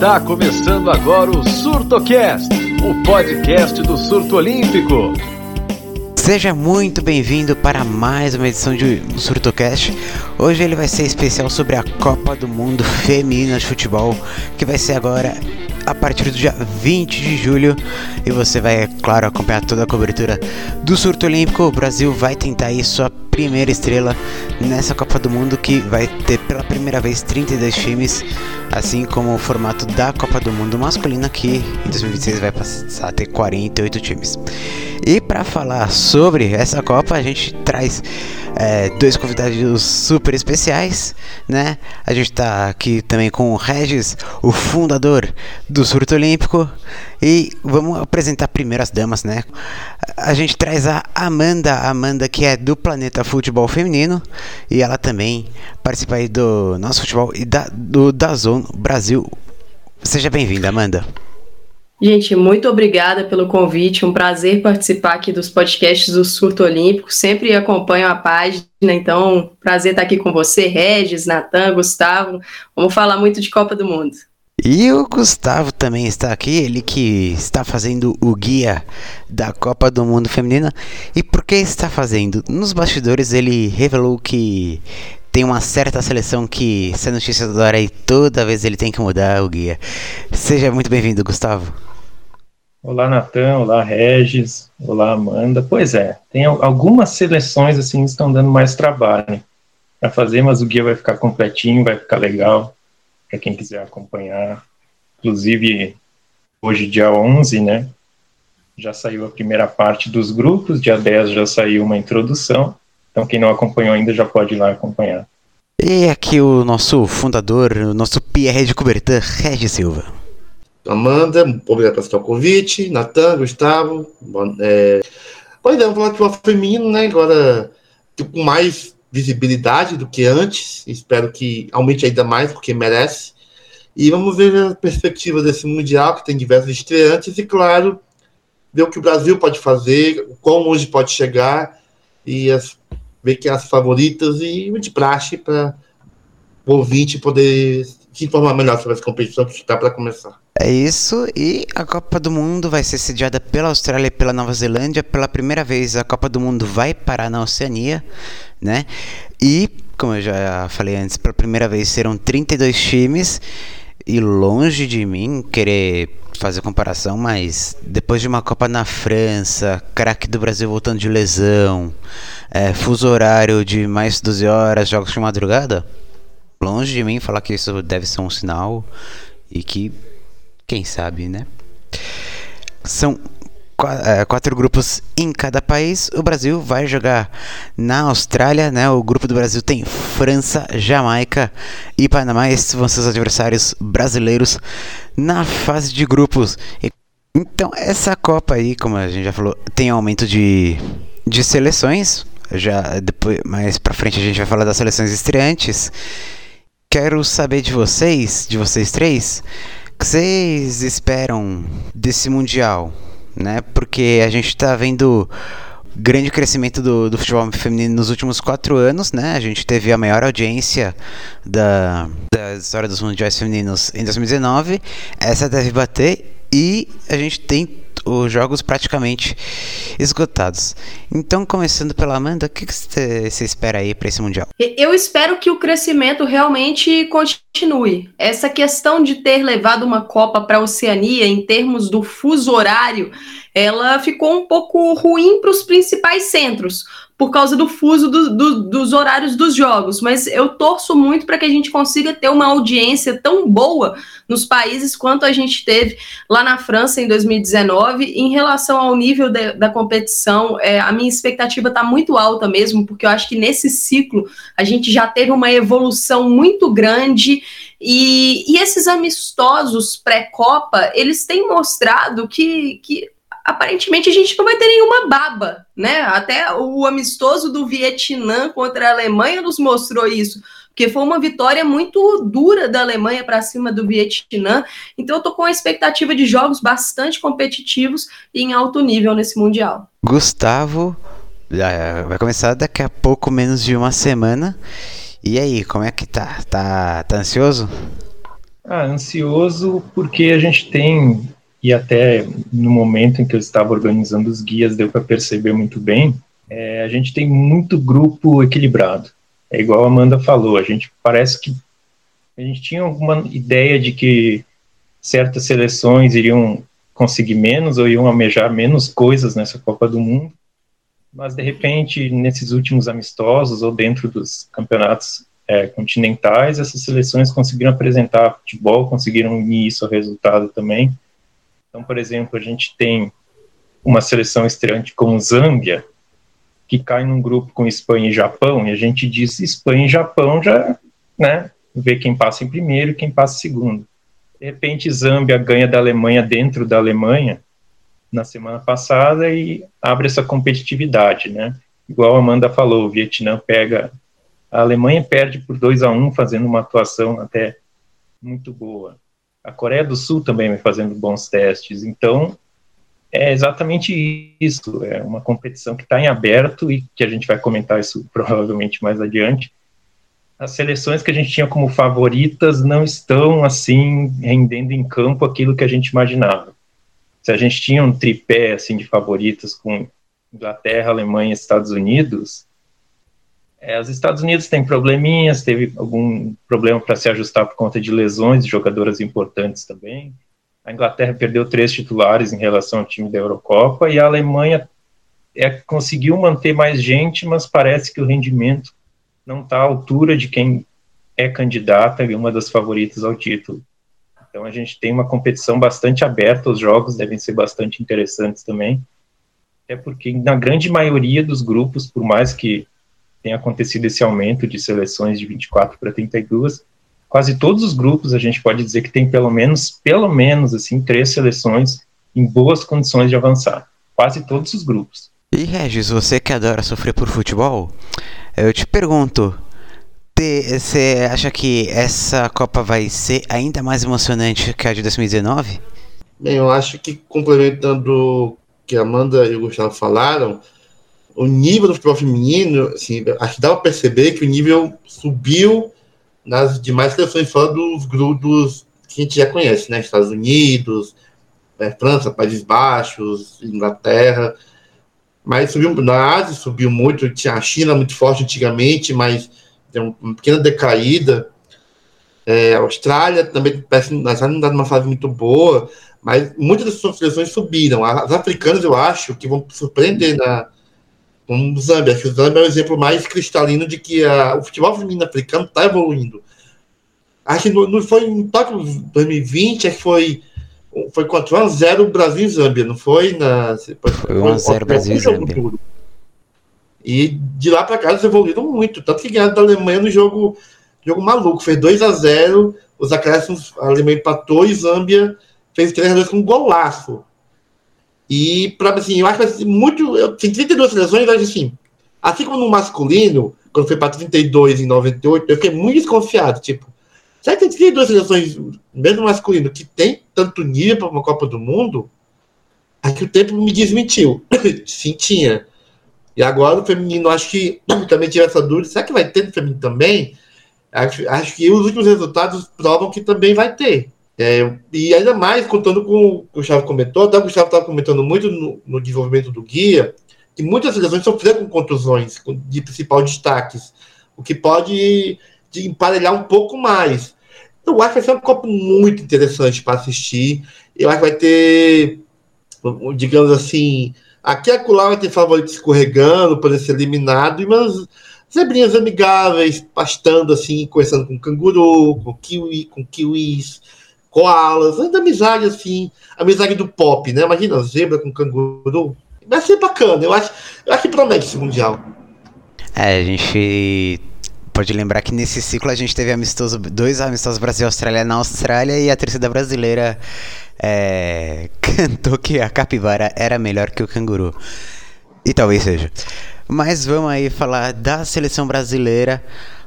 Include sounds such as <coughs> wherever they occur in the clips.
Está começando agora o SurtoCast, o podcast do Surto Olímpico. Seja muito bem-vindo para mais uma edição de SurtoCast. Hoje ele vai ser especial sobre a Copa do Mundo Feminina de Futebol, que vai ser agora a partir do dia 20 de julho. E você vai, é claro, acompanhar toda a cobertura do surto olímpico. O Brasil vai tentar aí sua primeira estrela nessa Copa do Mundo que vai ter pela primeira vez 32 times, assim como o formato da Copa do Mundo masculina que em 2026 vai passar a ter 48 times. E para falar sobre essa Copa, a gente traz é, dois convidados super especiais, né? A gente tá aqui também com o Regis, o fundador do Surto Olímpico. E vamos apresentar primeiro as damas, né? A gente traz a Amanda, Amanda que é do Planeta Futebol Feminino e ela também participa aí do nosso futebol e da, do da Zone Brasil. Seja bem-vinda, Amanda. Gente, muito obrigada pelo convite. Um prazer participar aqui dos podcasts do Surto Olímpico. Sempre acompanho a página, então prazer estar aqui com você, Regis, Natan, Gustavo. Vamos falar muito de Copa do Mundo. E o Gustavo também está aqui, ele que está fazendo o guia da Copa do Mundo Feminina. E por que está fazendo? Nos bastidores ele revelou que tem uma certa seleção que, se a notícia da hora aí, toda vez ele tem que mudar o guia. Seja muito bem-vindo, Gustavo. Olá, Natan. Olá, Regis. Olá, Amanda. Pois é, tem algumas seleções assim que estão dando mais trabalho para fazer, mas o guia vai ficar completinho, vai ficar legal para quem quiser acompanhar. Inclusive, hoje, dia 11, né? Já saiu a primeira parte dos grupos, dia 10 já saiu uma introdução. Então, quem não acompanhou ainda já pode ir lá acompanhar. E aqui o nosso fundador, o nosso Pierre de Coubertin, Regis Silva. Amanda, obrigado por aceitar o convite. Natan, Gustavo. É... Pois é, vamos falar de futebol feminino, né? Agora com mais visibilidade do que antes. Espero que aumente ainda mais, porque merece. E vamos ver a perspectiva desse Mundial, que tem diversos estreantes, e claro, ver o que o Brasil pode fazer, como hoje pode chegar, e as, ver que as favoritas e de praxe para o ouvinte poder se informar melhor sobre as competições que está para começar. É isso, e a Copa do Mundo vai ser sediada pela Austrália e pela Nova Zelândia. Pela primeira vez, a Copa do Mundo vai parar na Oceania, né? E, como eu já falei antes, pela primeira vez serão 32 times. E longe de mim querer fazer comparação, mas depois de uma Copa na França, craque do Brasil voltando de lesão, é, fuso horário de mais 12 horas, jogos de madrugada, longe de mim falar que isso deve ser um sinal e que quem sabe, né? São é, quatro grupos em cada país. O Brasil vai jogar na Austrália, né? O grupo do Brasil tem França, Jamaica e Panamá. Esses vão ser os adversários brasileiros na fase de grupos. Então, essa Copa aí, como a gente já falou, tem aumento de, de seleções. Já depois, mais para frente a gente vai falar das seleções estreantes. Quero saber de vocês, de vocês três, que vocês esperam desse Mundial? Né? Porque a gente está vendo grande crescimento do, do, futebol feminino nos últimos quatro anos, né? A gente teve a maior audiência da, da história dos mundiais femininos em 2019. Essa deve bater e a gente tem os jogos praticamente esgotados. Então, começando pela Amanda, o que você espera aí para esse Mundial? Eu espero que o crescimento realmente continue. Essa questão de ter levado uma Copa para a Oceania, em termos do fuso horário, ela ficou um pouco ruim para os principais centros por causa do fuso do, do, dos horários dos jogos, mas eu torço muito para que a gente consiga ter uma audiência tão boa nos países quanto a gente teve lá na França em 2019. Em relação ao nível de, da competição, é, a minha expectativa está muito alta mesmo, porque eu acho que nesse ciclo a gente já teve uma evolução muito grande. E, e esses amistosos pré-Copa, eles têm mostrado que, que aparentemente a gente não vai ter nenhuma baba, né? Até o amistoso do Vietnã contra a Alemanha nos mostrou isso, porque foi uma vitória muito dura da Alemanha para cima do Vietnã. Então eu tô com a expectativa de jogos bastante competitivos e em alto nível nesse mundial. Gustavo vai começar daqui a pouco menos de uma semana. E aí, como é que tá? Tá, tá ansioso? Ah, ansioso porque a gente tem, e até no momento em que eu estava organizando os guias deu para perceber muito bem, é, a gente tem muito grupo equilibrado. É igual a Amanda falou, a gente parece que a gente tinha alguma ideia de que certas seleções iriam conseguir menos ou iam almejar menos coisas nessa Copa do Mundo, mas de repente, nesses últimos amistosos ou dentro dos campeonatos é, continentais, essas seleções conseguiram apresentar futebol, conseguiram unir isso ao resultado também. Então, por exemplo, a gente tem uma seleção estreante como Zâmbia, que cai num grupo com Espanha e Japão, e a gente diz Espanha e Japão já, né, vê quem passa em primeiro e quem passa em segundo. De repente, Zâmbia ganha da Alemanha dentro da Alemanha na semana passada e abre essa competitividade, né? Igual a Amanda falou, o Vietnã pega a Alemanha perde por 2 a 1 um, fazendo uma atuação até muito boa. A Coreia do Sul também vem fazendo bons testes. Então, é exatamente isso. É uma competição que está em aberto e que a gente vai comentar isso <laughs> provavelmente mais adiante. As seleções que a gente tinha como favoritas não estão assim rendendo em campo aquilo que a gente imaginava. Se a gente tinha um tripé assim de favoritas com Inglaterra, Alemanha Estados Unidos, é, os Estados Unidos têm probleminhas, teve algum problema para se ajustar por conta de lesões de jogadoras importantes também. A Inglaterra perdeu três titulares em relação ao time da Eurocopa e a Alemanha é, conseguiu manter mais gente, mas parece que o rendimento não está à altura de quem é candidata e uma das favoritas ao título. Então a gente tem uma competição bastante aberta, os jogos devem ser bastante interessantes também, até porque na grande maioria dos grupos, por mais que tem acontecido esse aumento de seleções de 24 para 32. Quase todos os grupos a gente pode dizer que tem pelo menos, pelo menos assim, três seleções em boas condições de avançar. Quase todos os grupos. E Regis, você que adora sofrer por futebol, eu te pergunto, você acha que essa Copa vai ser ainda mais emocionante que a de 2019? Bem, eu acho que complementando o que a Amanda e o Gustavo falaram, o nível do futebol feminino, assim, acho que dá para perceber que o nível subiu nas demais seleções fora dos grupos que a gente já conhece, né? Estados Unidos, é, França, Países Baixos, Inglaterra. Mas subiu na Ásia, subiu muito. Tinha a China muito forte antigamente, mas deu uma pequena decaída. É, a Austrália também parece não está numa fase muito boa, mas muitas das suas seleções subiram. As africanas, eu acho, que vão surpreender na, o Zâmbia. Acho que o Zâmbia é o exemplo mais cristalino de que a, o futebol feminino africano está evoluindo. Acho que não foi em Tóquio 2020, acho que foi foi 4x0 Brasil e Zâmbia, não foi? Na, foi 1x0 Brasil e Zâmbia. E de lá para cá eles evoluíram muito, tanto que ganharam da Alemanha no jogo, jogo maluco, fez 2x0, os acréscimos, a Alemanha empatou e Zâmbia fez 3x2 com um golaço. E, para assim, eu acho que ser muito. Eu, tem 32 seleções, mas assim, assim como no masculino, quando foi para 32 em 98, eu fiquei muito desconfiado. Tipo, será que tem 32 seleções, mesmo masculino, que tem tanto nível para uma Copa do Mundo? Aqui o tempo me desmentiu. <coughs> Sim, tinha. E agora o feminino, acho que <clears throat> também tinha essa dúvida. Será que vai ter no feminino também? Acho, acho que os últimos resultados provam que também vai ter. É, e ainda mais contando com o que o Gustavo comentou, até o Gustavo estava comentando muito no, no, desenvolvimento do guia, que muitas seleções sofreram com contusões de principal destaques, o que pode de emparelhar um pouco mais. Eu acho que vai ser uma Copa muito interessante para assistir. Eu acho que vai ter, digamos assim, aqui e acolá vai ter favorito escorregando, poder ser eliminado, mas zebrinhas amigáveis, pastando assim, conversando com canguru, com kiwi, com kiwis koalas, ainda amizade assim, amizade do pop, né? Imagina zebra com canguru. Vai ser bacana, eu acho, eu acho que promete esse Mundial. É, a gente pode lembrar que nesse ciclo a gente teve amistoso, dois amistosos Brasil e Austrália na Austrália e a torcida brasileira é, cantou que a capivara era melhor que o canguru. E talvez seja. Mas vamos aí falar da seleção brasileira.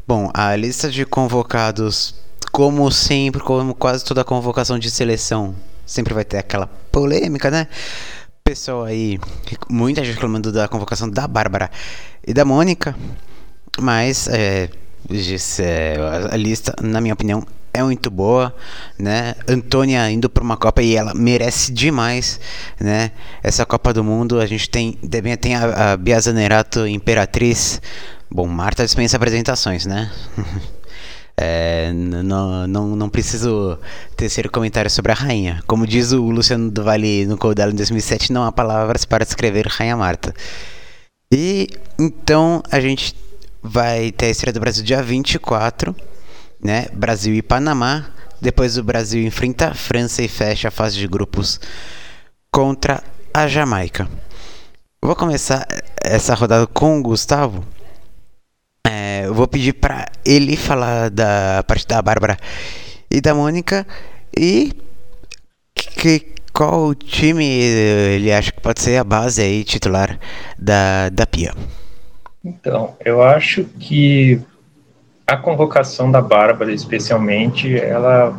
Bom, a lista de convocados como sempre, como quase toda convocação de seleção, sempre vai ter aquela polêmica, né? Pessoal aí, muita gente reclamando da convocação da Bárbara e da Mônica, mas é, a lista, na minha opinião, é muito boa, né? Antônia indo para uma Copa e ela merece demais, né? Essa Copa do Mundo, a gente tem também tem a, a Bia Zanerato Imperatriz. Bom, Marta dispensa apresentações, né? <laughs> É, não, não, não preciso tecer comentário sobre a rainha. Como diz o Luciano do Vale no Codelo em 2007, não há palavras para descrever Rainha Marta. E então a gente vai ter a estreia do Brasil dia 24, né? Brasil e Panamá. Depois o Brasil enfrenta a França e fecha a fase de grupos contra a Jamaica. Vou começar essa rodada com o Gustavo. É, vou pedir para ele falar da parte da Bárbara e da Mônica e que, qual time ele acha que pode ser a base aí titular da, da Pia. Então, eu acho que a convocação da Bárbara, especialmente, ela,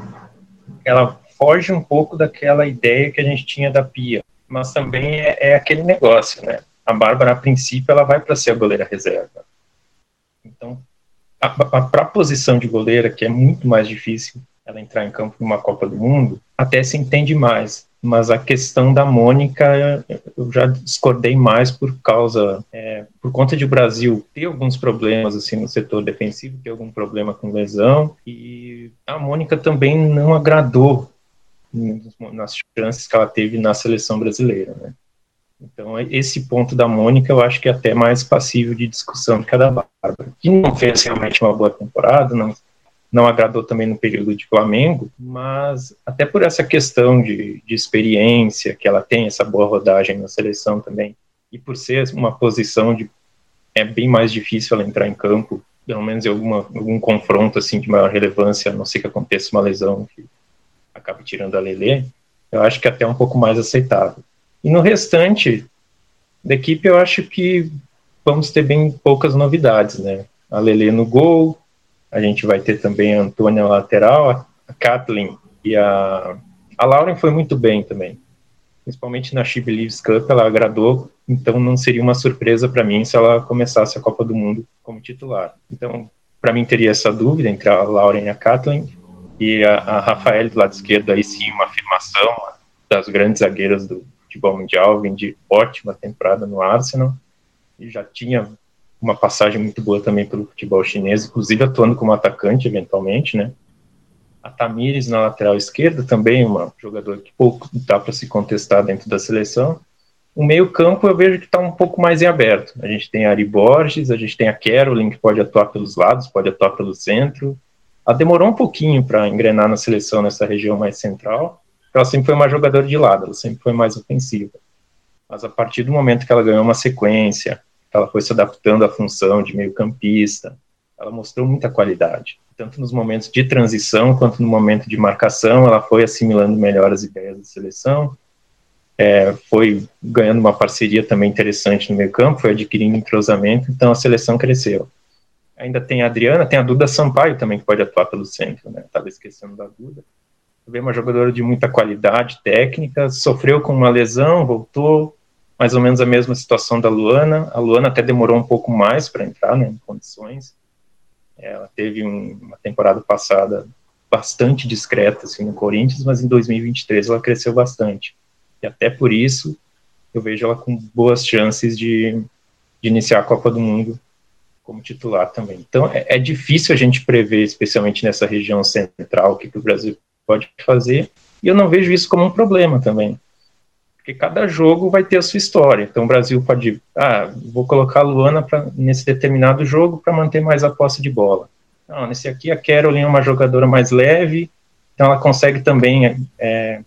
ela foge um pouco daquela ideia que a gente tinha da Pia, mas também é, é aquele negócio, né? A Bárbara, a princípio, ela vai para ser a goleira reserva. Então, para a posição de goleira, que é muito mais difícil ela entrar em campo numa Copa do Mundo, até se entende mais mas a questão da Mônica eu já discordei mais por causa, é, por conta de o Brasil ter alguns problemas assim no setor defensivo, ter algum problema com lesão, e a Mônica também não agradou nas chances que ela teve na seleção brasileira, né? Então, esse ponto da Mônica eu acho que é até mais passível de discussão que a da Bárbara, que não fez realmente uma boa temporada, não não agradou também no período de Flamengo, mas até por essa questão de, de experiência que ela tem, essa boa rodagem na seleção também, e por ser uma posição de é bem mais difícil ela entrar em campo, pelo menos em alguma, algum confronto assim de maior relevância, a não ser que aconteça uma lesão que acabe tirando a Lelê, eu acho que é até um pouco mais aceitável. E no restante da equipe, eu acho que vamos ter bem poucas novidades, né? A Lelê no gol, a gente vai ter também a Antônia lateral, a Kathleen e a, a Lauren foi muito bem também. Principalmente na She Believes Cup, ela agradou, então não seria uma surpresa para mim se ela começasse a Copa do Mundo como titular. Então, para mim teria essa dúvida entre a Lauren e a Kathleen, e a, a Rafael do lado esquerdo, aí sim, uma afirmação das grandes zagueiras do futebol mundial, vem de ótima temporada no Arsenal, e já tinha uma passagem muito boa também pelo futebol chinês, inclusive atuando como atacante eventualmente, né? A Tamires na lateral esquerda também uma jogadora que pouco dá para se contestar dentro da seleção. O meio campo eu vejo que está um pouco mais em aberto. A gente tem a Ari Borges, a gente tem a Carolyn que pode atuar pelos lados, pode atuar pelo centro. Ela demorou um pouquinho para engrenar na seleção nessa região mais central. Ela sempre foi uma jogadora de lado, ela sempre foi mais ofensiva. Mas a partir do momento que ela ganhou uma sequência, ela foi se adaptando à função de meio-campista, ela mostrou muita qualidade, tanto nos momentos de transição quanto no momento de marcação, ela foi assimilando melhor as ideias da seleção, é, foi ganhando uma parceria também interessante no meio-campo, foi adquirindo entrosamento, então a seleção cresceu. Ainda tem a Adriana, tem a Duda Sampaio também, que pode atuar pelo centro, né? Estava esquecendo da Duda. Também uma jogadora de muita qualidade técnica, sofreu com uma lesão, voltou, mais ou menos a mesma situação da Luana. A Luana até demorou um pouco mais para entrar né, em condições. Ela teve um, uma temporada passada bastante discreta assim, no Corinthians, mas em 2023 ela cresceu bastante. E até por isso eu vejo ela com boas chances de, de iniciar a Copa do Mundo como titular também. Então é, é difícil a gente prever, especialmente nessa região central, o que, que o Brasil pode fazer. E eu não vejo isso como um problema também porque cada jogo vai ter a sua história. Então o Brasil pode, ah, vou colocar a Luana pra, nesse determinado jogo para manter mais a posse de bola. Não, nesse aqui a Carolyn é uma jogadora mais leve, então ela consegue também é,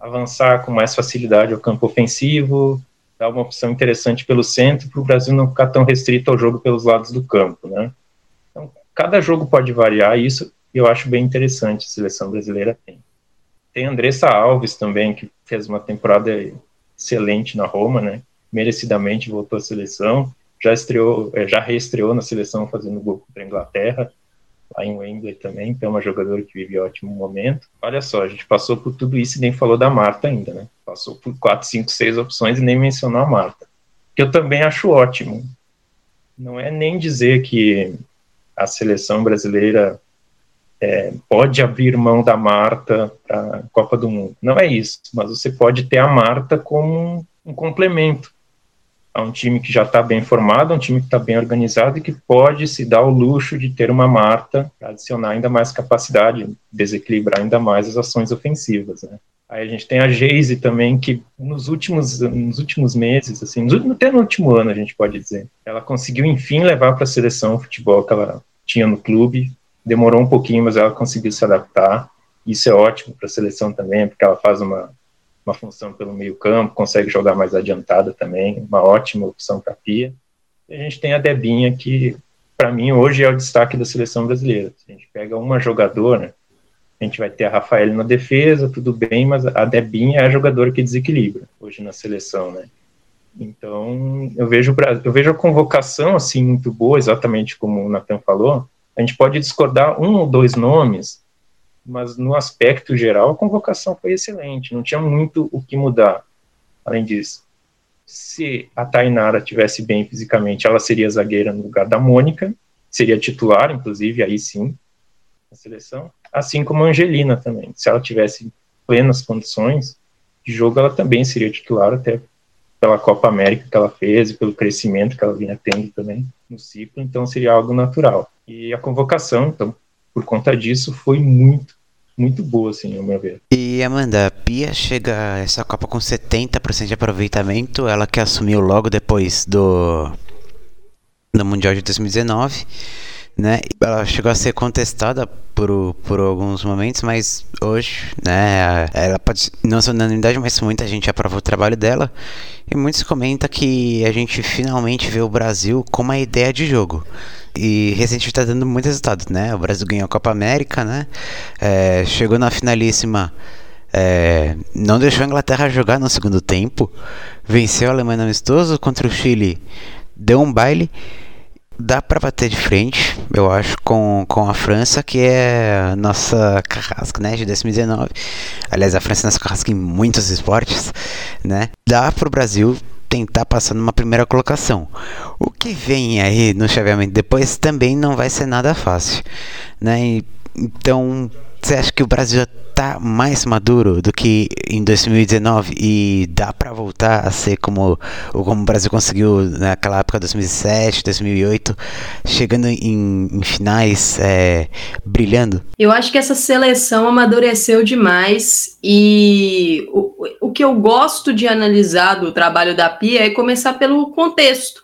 avançar com mais facilidade ao campo ofensivo, dar uma opção interessante pelo centro para o Brasil não ficar tão restrito ao jogo pelos lados do campo, né? Então cada jogo pode variar, isso eu acho bem interessante a seleção brasileira tem. Tem Andressa Alves também, que fez uma temporada excelente na Roma, né? Merecidamente voltou à seleção. Já estreou, é, já reestreou na seleção fazendo gol contra a Inglaterra, lá em Wembley também, então é uma jogadora que vive ótimo momento. Olha só, a gente passou por tudo isso e nem falou da Marta ainda, né? Passou por quatro, cinco, seis opções e nem mencionou a Marta. Que eu também acho ótimo. Não é nem dizer que a seleção brasileira é, pode abrir mão da Marta para a Copa do Mundo. Não é isso, mas você pode ter a Marta como um, um complemento a um time que já está bem formado, um time que está bem organizado e que pode se dar o luxo de ter uma Marta para adicionar ainda mais capacidade, desequilibrar ainda mais as ações ofensivas. Né? Aí a gente tem a Geise também, que nos últimos, nos últimos meses, assim, até no último ano, a gente pode dizer, ela conseguiu, enfim, levar para a seleção o futebol que ela tinha no clube. Demorou um pouquinho, mas ela conseguiu se adaptar. Isso é ótimo para a seleção também, porque ela faz uma, uma função pelo meio campo, consegue jogar mais adiantada também, uma ótima opção para a Pia. E a gente tem a Debinha, que para mim hoje é o destaque da seleção brasileira. Se a gente pega uma jogadora, a gente vai ter a Rafaela na defesa, tudo bem, mas a Debinha é a jogadora que desequilibra hoje na seleção, né? Então, eu vejo, eu vejo a convocação assim muito boa, exatamente como o Nathan falou. A gente pode discordar um ou dois nomes, mas no aspecto geral a convocação foi excelente, não tinha muito o que mudar. Além disso, se a Tainara tivesse bem fisicamente, ela seria zagueira no lugar da Mônica, seria titular, inclusive, aí sim, na seleção assim como a Angelina também. Se ela tivesse plenas condições de jogo, ela também seria titular, até pela Copa América que ela fez e pelo crescimento que ela vinha tendo também no ciclo, então seria algo natural. E a convocação, então, por conta disso, foi muito, muito boa, assim, ao meu ver. E Amanda, a Pia chega a essa Copa com 70% de aproveitamento, ela que assumiu logo depois do, do Mundial de 2019 né? Ela chegou a ser contestada por, por alguns momentos, mas hoje, né, ela pode não ser unanimidade, mas muita gente aprova o trabalho dela e muitos comentam que a gente finalmente vê o Brasil com uma ideia de jogo. E recentemente está dando muito resultado, né? O Brasil ganhou a Copa América, né? É, chegou na finalíssima, é, não deixou a Inglaterra jogar no segundo tempo, venceu a Alemanha amistoso contra o Chile, deu um baile dá para bater de frente, eu acho, com, com a França, que é nossa carrasca, né, de 2019. Aliás, a França é nossa carrasca em muitos esportes, né? Dá pro Brasil tentar passar numa primeira colocação. O que vem aí no chaveamento depois também não vai ser nada fácil, né? E, então, você acha que o Brasil está mais maduro do que em 2019 e dá para voltar a ser como, como o Brasil conseguiu naquela época 2007, 2008, chegando em, em finais, é, brilhando? Eu acho que essa seleção amadureceu demais e o, o que eu gosto de analisar do trabalho da Pia é começar pelo contexto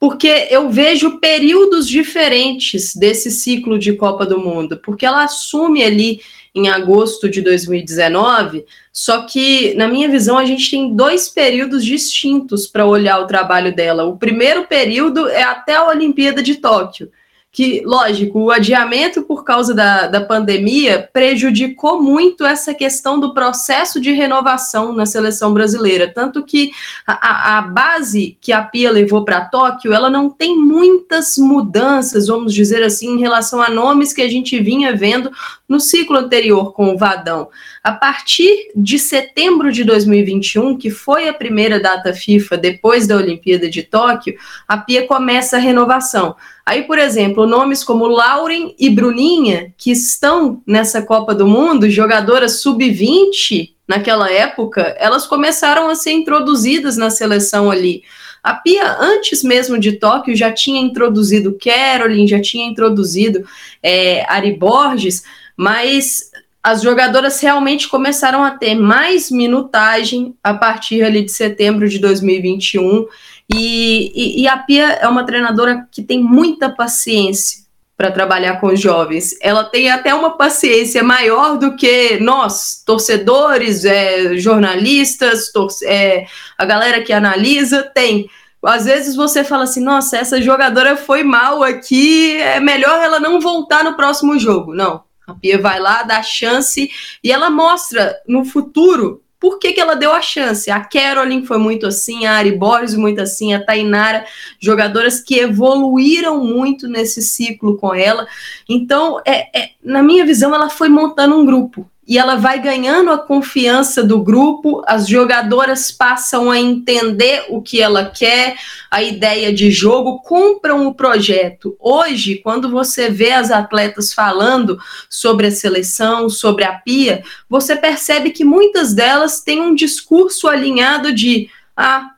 porque eu vejo períodos diferentes desse ciclo de Copa do Mundo, porque ela assume ali em agosto de 2019, só que, na minha visão, a gente tem dois períodos distintos para olhar o trabalho dela. O primeiro período é até a Olimpíada de Tóquio que, lógico, o adiamento por causa da, da pandemia prejudicou muito essa questão do processo de renovação na seleção brasileira. Tanto que a, a base que a Pia levou para Tóquio, ela não tem muitas mudanças, vamos dizer assim, em relação a nomes que a gente vinha vendo no ciclo anterior com o Vadão. A partir de setembro de 2021, que foi a primeira data FIFA depois da Olimpíada de Tóquio, a Pia começa a renovação. Aí, por exemplo, nomes como Lauren e Bruninha, que estão nessa Copa do Mundo, jogadoras sub-20 naquela época, elas começaram a ser introduzidas na seleção ali. A Pia, antes mesmo de Tóquio, já tinha introduzido Caroline, já tinha introduzido é, Ari Borges, mas as jogadoras realmente começaram a ter mais minutagem a partir ali de setembro de 2021 e, e, e a Pia é uma treinadora que tem muita paciência para trabalhar com os jovens. Ela tem até uma paciência maior do que nós, torcedores, é, jornalistas, é, a galera que analisa, tem. Às vezes você fala assim, nossa, essa jogadora foi mal aqui, é melhor ela não voltar no próximo jogo. Não, a Pia vai lá, dá chance e ela mostra no futuro por que, que ela deu a chance? A Caroline foi muito assim, a Ari Borges muito assim, a Tainara, jogadoras que evoluíram muito nesse ciclo com ela. Então, é, é, na minha visão, ela foi montando um grupo. E ela vai ganhando a confiança do grupo, as jogadoras passam a entender o que ela quer, a ideia de jogo, compram o projeto. Hoje, quando você vê as atletas falando sobre a seleção, sobre a pia, você percebe que muitas delas têm um discurso alinhado de ah,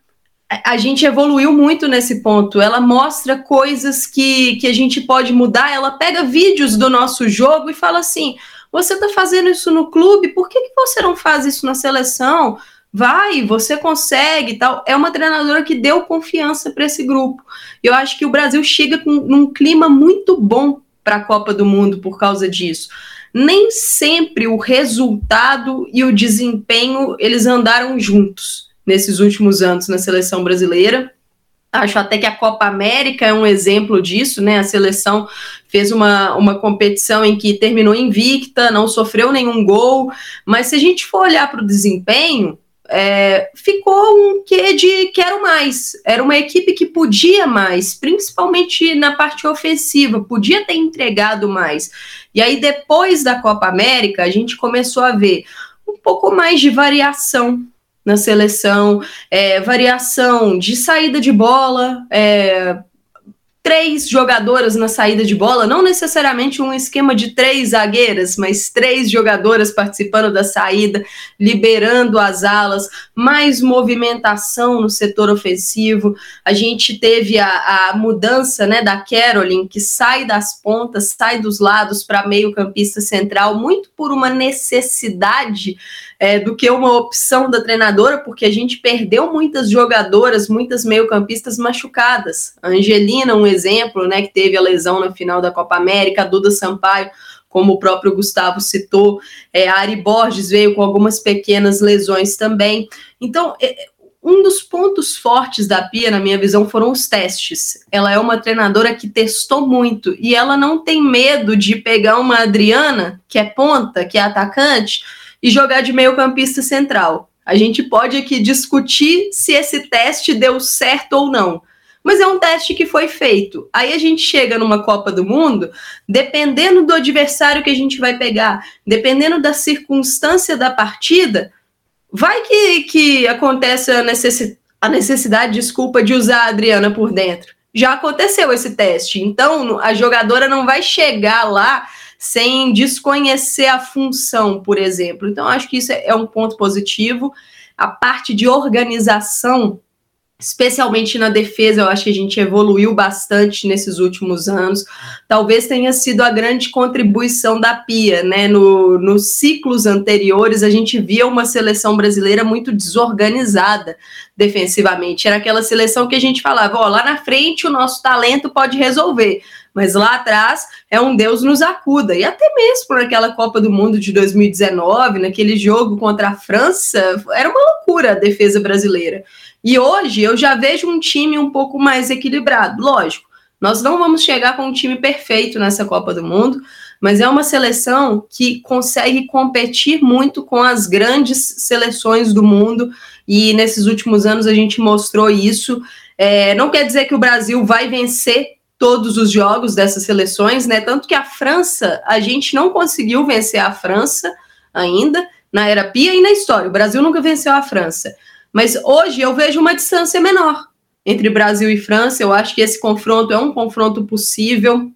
a gente evoluiu muito nesse ponto. Ela mostra coisas que, que a gente pode mudar. Ela pega vídeos do nosso jogo e fala assim: você está fazendo isso no clube, por que, que você não faz isso na seleção? Vai, você consegue tal. É uma treinadora que deu confiança para esse grupo. Eu acho que o Brasil chega com num clima muito bom para a Copa do Mundo por causa disso. Nem sempre o resultado e o desempenho eles andaram juntos nesses últimos anos na seleção brasileira. Acho até que a Copa América é um exemplo disso, né? A seleção fez uma, uma competição em que terminou invicta, não sofreu nenhum gol, mas se a gente for olhar para o desempenho, é, ficou um quê de quero mais. Era uma equipe que podia mais, principalmente na parte ofensiva, podia ter entregado mais. E aí, depois da Copa América, a gente começou a ver um pouco mais de variação na seleção, é, variação de saída de bola, é, três jogadoras na saída de bola, não necessariamente um esquema de três zagueiras, mas três jogadoras participando da saída, liberando as alas, mais movimentação no setor ofensivo. A gente teve a, a mudança né, da Caroline, que sai das pontas, sai dos lados para meio-campista central, muito por uma necessidade é, do que uma opção da treinadora, porque a gente perdeu muitas jogadoras, muitas meio-campistas machucadas. A Angelina, um exemplo, né, que teve a lesão na final da Copa América, a Duda Sampaio, como o próprio Gustavo citou, é, a Ari Borges veio com algumas pequenas lesões também. Então, é, um dos pontos fortes da Pia, na minha visão, foram os testes. Ela é uma treinadora que testou muito e ela não tem medo de pegar uma Adriana, que é ponta, que é atacante, e jogar de meio-campista central. A gente pode aqui discutir se esse teste deu certo ou não. Mas é um teste que foi feito. Aí a gente chega numa Copa do Mundo, dependendo do adversário que a gente vai pegar, dependendo da circunstância da partida, vai que, que acontece a, necessi a necessidade, desculpa, de usar a Adriana por dentro. Já aconteceu esse teste. Então, a jogadora não vai chegar lá sem desconhecer a função, por exemplo. Então, acho que isso é, é um ponto positivo. A parte de organização especialmente na defesa, eu acho que a gente evoluiu bastante nesses últimos anos. Talvez tenha sido a grande contribuição da Pia, né? No, nos ciclos anteriores, a gente via uma seleção brasileira muito desorganizada defensivamente. Era aquela seleção que a gente falava: ó, lá na frente o nosso talento pode resolver mas lá atrás é um Deus nos acuda. E até mesmo naquela Copa do Mundo de 2019, naquele jogo contra a França, era uma loucura a defesa brasileira. E hoje eu já vejo um time um pouco mais equilibrado. Lógico, nós não vamos chegar com um time perfeito nessa Copa do Mundo, mas é uma seleção que consegue competir muito com as grandes seleções do mundo, e nesses últimos anos a gente mostrou isso. É, não quer dizer que o Brasil vai vencer todos os jogos dessas seleções, né? Tanto que a França, a gente não conseguiu vencer a França ainda, na era Pia e na história. O Brasil nunca venceu a França. Mas hoje eu vejo uma distância menor entre Brasil e França. Eu acho que esse confronto é um confronto possível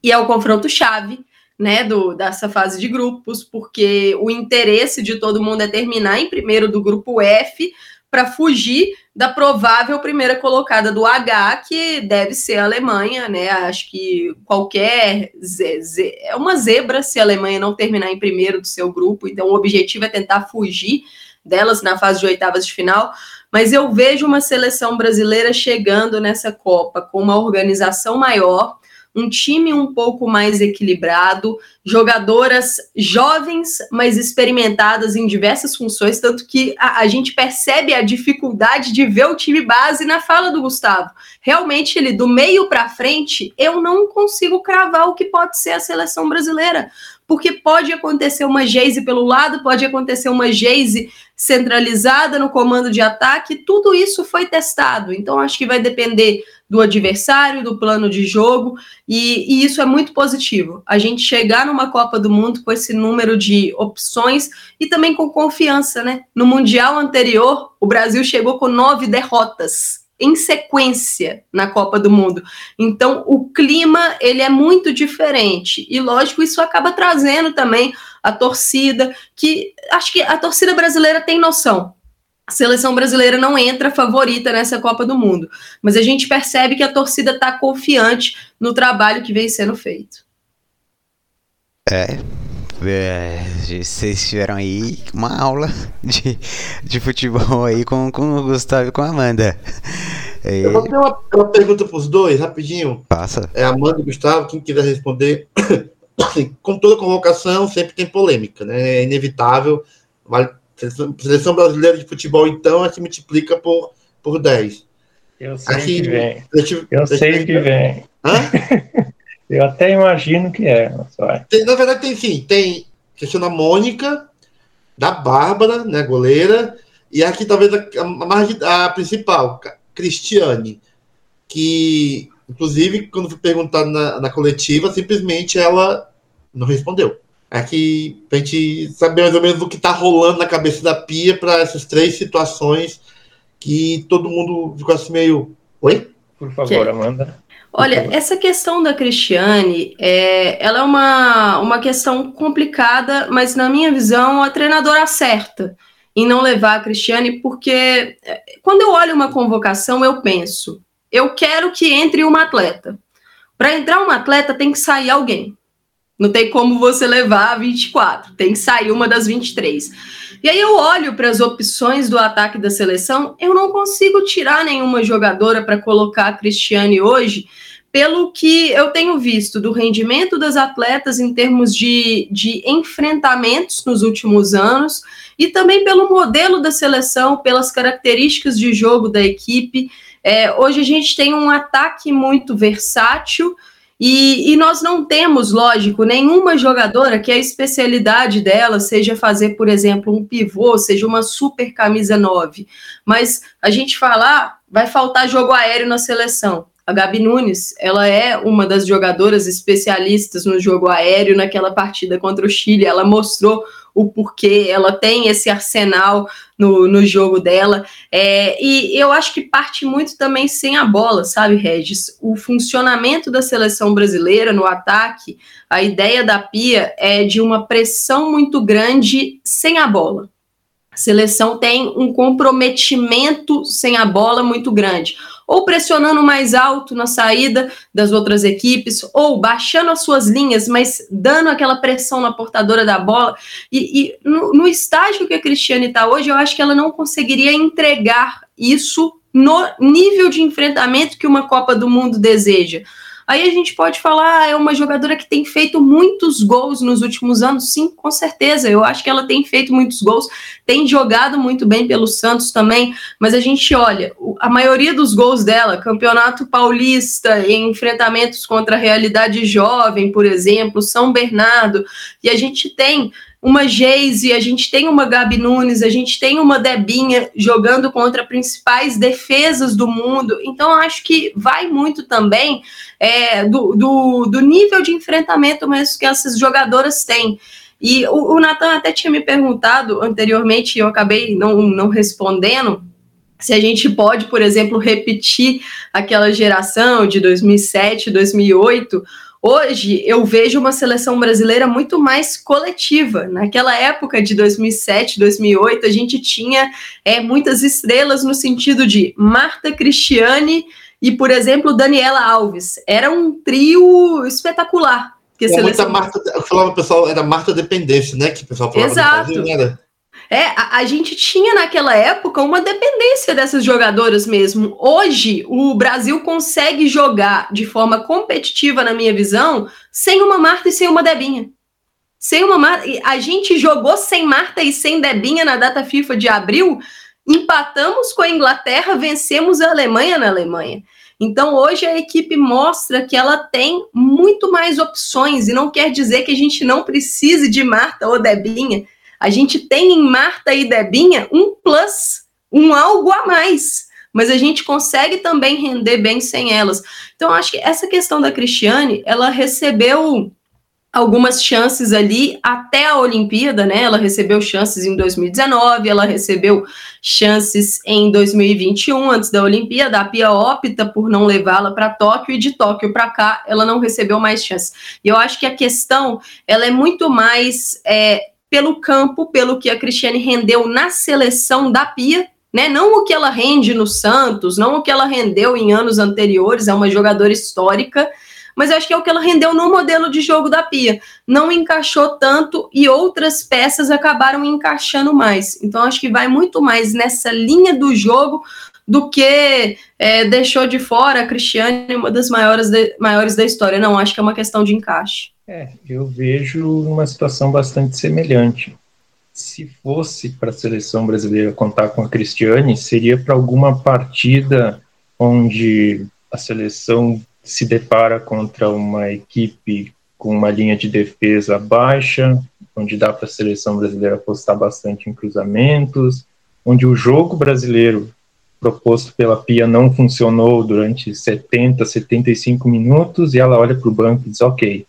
e é o confronto chave, né, do, dessa fase de grupos, porque o interesse de todo mundo é terminar em primeiro do grupo F para fugir da provável primeira colocada do H, que deve ser a Alemanha, né? Acho que qualquer ze ze é uma zebra se a Alemanha não terminar em primeiro do seu grupo. Então, o objetivo é tentar fugir delas na fase de oitavas de final. Mas eu vejo uma seleção brasileira chegando nessa Copa com uma organização maior, um time um pouco mais equilibrado, jogadoras jovens, mas experimentadas em diversas funções, tanto que a, a, gente percebe a dificuldade de ver o time base na fala do Gustavo. Realmente, ele do meio para frente, eu não consigo cravar o que pode ser a seleção brasileira, porque pode acontecer uma Geise pelo lado, pode acontecer uma Geise centralizada no comando de ataque, tudo isso foi testado. Então, acho que vai depender do adversário, do plano de jogo, e, e, isso é muito positivo. A gente chegar numa Copa do Mundo com esse número de opções e também com confiança, né? No Mundial anterior, o Brasil chegou com nove derrotas em sequência na Copa do Mundo. Então, o clima ele é muito diferente e lógico isso acaba trazendo também a torcida, que acho que a torcida brasileira tem noção. A seleção brasileira não entra favorita nessa Copa do Mundo, mas a gente percebe que a torcida está confiante no trabalho que vem sendo feito. É, vocês tiveram aí uma aula de, de futebol aí com, com o Gustavo e com a Amanda. É... Eu vou ter uma, uma pergunta para os dois, rapidinho. Passa. É Amanda e Gustavo, quem quiser responder. Assim, <coughs> com toda convocação sempre tem polêmica, né? É inevitável. Vale, seleção, seleção brasileira de futebol, então, se multiplica por, por 10. Eu sei Aqui, que vem. Eu, eu sei que vem. Hã? <laughs> Eu até imagino que é. Tem, na verdade, tem sim. Tem questão da Mônica, da Bárbara, né, goleira, e aqui talvez a, a, a principal, Cristiane, que, inclusive, quando foi perguntada na, na coletiva, simplesmente ela não respondeu. Aqui, pra gente saber mais ou menos o que tá rolando na cabeça da Pia para essas três situações que todo mundo ficou assim meio. Oi? Por favor, Amanda. Olha, essa questão da Cristiane, é, ela é uma, uma questão complicada, mas na minha visão, a treinadora acerta em não levar a Cristiane, porque é, quando eu olho uma convocação, eu penso, eu quero que entre uma atleta. Para entrar uma atleta, tem que sair alguém. Não tem como você levar 24, tem que sair uma das 23. E aí eu olho para as opções do ataque da seleção, eu não consigo tirar nenhuma jogadora para colocar a Cristiane hoje, pelo que eu tenho visto do rendimento das atletas em termos de, de enfrentamentos nos últimos anos, e também pelo modelo da seleção, pelas características de jogo da equipe. É, hoje a gente tem um ataque muito versátil. E, e, nós não temos, lógico, nenhuma jogadora que a especialidade dela seja fazer, por exemplo, um pivô, seja uma super camisa 9. Mas a gente falar, vai faltar jogo aéreo na seleção. A Gabi Nunes, ela é uma das jogadoras especialistas no jogo aéreo naquela partida contra o Chile. Ela mostrou o porquê, ela tem esse arsenal no, no jogo dela. É, e eu acho que parte muito também sem a bola, sabe, Regis? O funcionamento da seleção brasileira no ataque, a ideia da Pia é de uma pressão muito grande sem a bola. A seleção tem um comprometimento sem a bola muito grande, ou pressionando mais alto na saída das outras equipes, ou baixando as suas linhas, mas dando aquela pressão na portadora da bola. E, e no, no estágio que a Cristiane está hoje, eu acho que ela não conseguiria entregar isso no nível de enfrentamento que uma Copa do Mundo deseja. Aí a gente pode falar, ah, é uma jogadora que tem feito muitos gols nos últimos anos. Sim, com certeza. Eu acho que ela tem feito muitos gols, tem jogado muito bem pelo Santos também. Mas a gente olha, a maioria dos gols dela, Campeonato Paulista, em enfrentamentos contra a realidade jovem, por exemplo, São Bernardo, e a gente tem uma Geise, a gente tem uma Gabi Nunes, a gente tem uma Debinha jogando contra principais defesas do mundo. Então, acho que vai muito também é, do, do, do, nível de enfrentamento mesmo que essas jogadoras têm. E o, o Natan até tinha me perguntado anteriormente, e eu acabei não, não respondendo, se a gente pode, por exemplo, repetir aquela geração de 2007, 2008 Hoje eu vejo uma seleção brasileira muito mais coletiva. Naquela época de 2007, 2008, a gente tinha é, muitas estrelas no sentido de Marta Cristiane e, por exemplo, Daniela Alves. Era um trio espetacular. Que a seleção... Marta, eu falava pessoal, era Marta Dependência, né? Que o pessoal falava Exato. Brasil, né? É, a, a, gente tinha naquela época uma dependência dessas jogadoras mesmo. Hoje, o Brasil consegue jogar de forma competitiva, na minha visão, sem uma Marta e sem uma Debinha. Sem uma Marta. A gente jogou sem Marta e sem Debinha na data FIFA de abril, empatamos com a Inglaterra, vencemos a Alemanha na Alemanha. Então, hoje a equipe mostra que ela tem muito mais opções, e não quer dizer que a gente não precise de Marta ou Debinha. A gente tem em Marta e Debinha um plus, um algo a mais, mas a gente consegue também render bem sem elas. Então, acho que essa questão da Cristiane, ela recebeu algumas chances ali até a Olimpíada, né? Ela recebeu chances em 2019, ela recebeu chances em 2021, antes da Olimpíada. A Pia opta por não levá-la para Tóquio e de Tóquio para cá ela não recebeu mais chances. E eu acho que a questão ela é muito mais é, pelo campo, pelo que a Cristiane rendeu na seleção da Pia. Né? Não o que ela rende no Santos, não o que ela rendeu em anos anteriores, é uma jogadora histórica, mas acho que é o que ela rendeu no modelo de jogo da Pia. Não encaixou tanto e outras peças acabaram encaixando mais. Então acho que vai muito mais nessa linha do jogo do que é, deixou de fora a Cristiane, uma das maiores, de, maiores da história. Não, acho que é uma questão de encaixe. É, eu vejo uma situação bastante semelhante. Se fosse para a seleção brasileira contar com a Cristiane, seria para alguma partida onde a seleção se depara contra uma equipe com uma linha de defesa baixa, onde dá para a seleção brasileira apostar bastante em cruzamentos, onde o jogo brasileiro proposto pela Pia não funcionou durante 70, 75 minutos e ela olha para o banco e diz: Ok,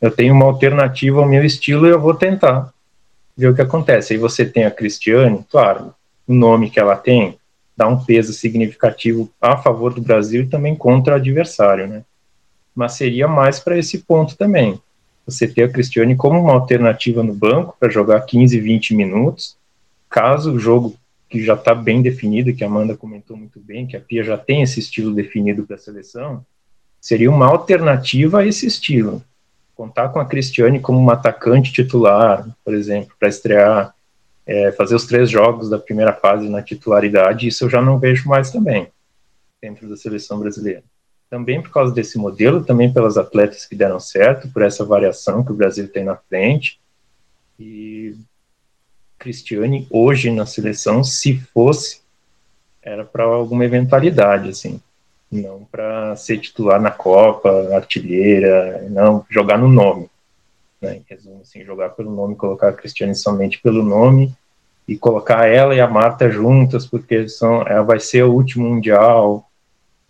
eu tenho uma alternativa ao meu estilo e eu vou tentar ver o que acontece. Aí você tem a Cristiane, claro, o nome que ela tem dá um peso significativo a favor do Brasil e também contra o adversário, né? Mas seria mais para esse ponto também. Você ter a Cristiane como uma alternativa no banco para jogar 15, 20 minutos, caso o jogo que já está bem definido, que a Amanda comentou muito bem, que a Pia já tem esse estilo definido para a seleção, seria uma alternativa a esse estilo. Contar com a Cristiane como uma atacante titular, por exemplo, para estrear é, fazer os três jogos da primeira fase na titularidade, isso eu já não vejo mais também dentro da seleção brasileira. Também por causa desse modelo, também pelas atletas que deram certo, por essa variação que o Brasil tem na frente. E Cristiane, hoje na seleção, se fosse, era para alguma eventualidade, assim. Não para ser titular na Copa, artilheira, não jogar no nome. Né? Em resumo, assim, jogar pelo nome, colocar a Cristiane somente pelo nome e colocar ela e a Marta juntas, porque são, ela vai ser o último mundial,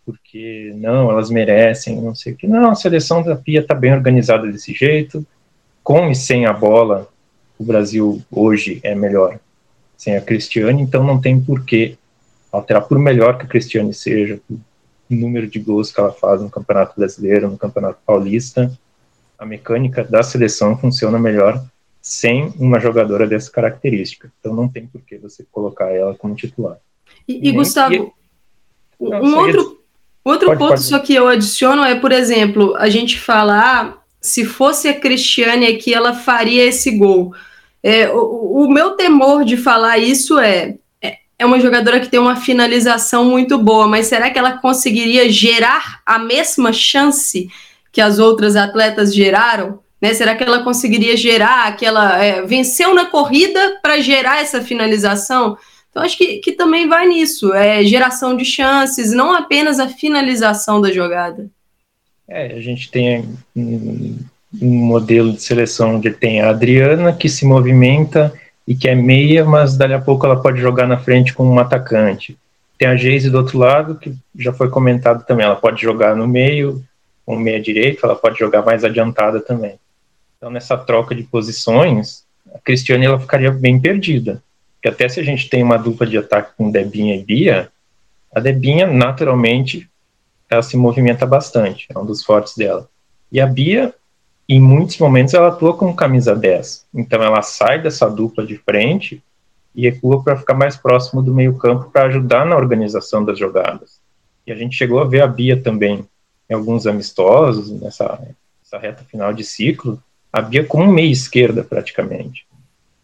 porque não, elas merecem, não sei o que. Não, a seleção da Pia está bem organizada desse jeito, com e sem a bola, o Brasil hoje é melhor sem a Cristiane, então não tem por que alterar, por melhor que a Cristiane seja, o número de gols que ela faz no Campeonato Brasileiro, no Campeonato Paulista, a mecânica da seleção funciona melhor sem uma jogadora dessa característica. Então não tem por que você colocar ela como titular. E, e Gustavo, e... Não, um outro, outro pode, ponto pode. só que eu adiciono é, por exemplo, a gente falar ah, se fosse a Cristiane aqui, ela faria esse gol. É, o, o, meu temor de falar isso é, é, uma jogadora que tem uma finalização muito boa, mas será que ela conseguiria gerar a mesma chance que as outras atletas geraram? Né? Será que ela conseguiria gerar aquela. É, venceu na corrida para gerar essa finalização? Então, acho que, que também vai nisso, é geração de chances, não apenas a finalização da jogada. É, a gente tem um modelo de seleção onde tem a Adriana, que se movimenta e que é meia, mas dali a pouco ela pode jogar na frente como um atacante. Tem a Geise do outro lado, que já foi comentado também, ela pode jogar no meio, com meia direita, ela pode jogar mais adiantada também. Então, nessa troca de posições, a Cristiane ela ficaria bem perdida. Porque até se a gente tem uma dupla de ataque com Debinha e Bia, a Debinha, naturalmente, ela se movimenta bastante, é um dos fortes dela. E a Bia, em muitos momentos, ela atua com camisa 10. Então, ela sai dessa dupla de frente e recua para ficar mais próximo do meio-campo para ajudar na organização das jogadas. E a gente chegou a ver a Bia também em alguns amistosos, nessa, nessa reta final de ciclo, a Bia como meia esquerda praticamente.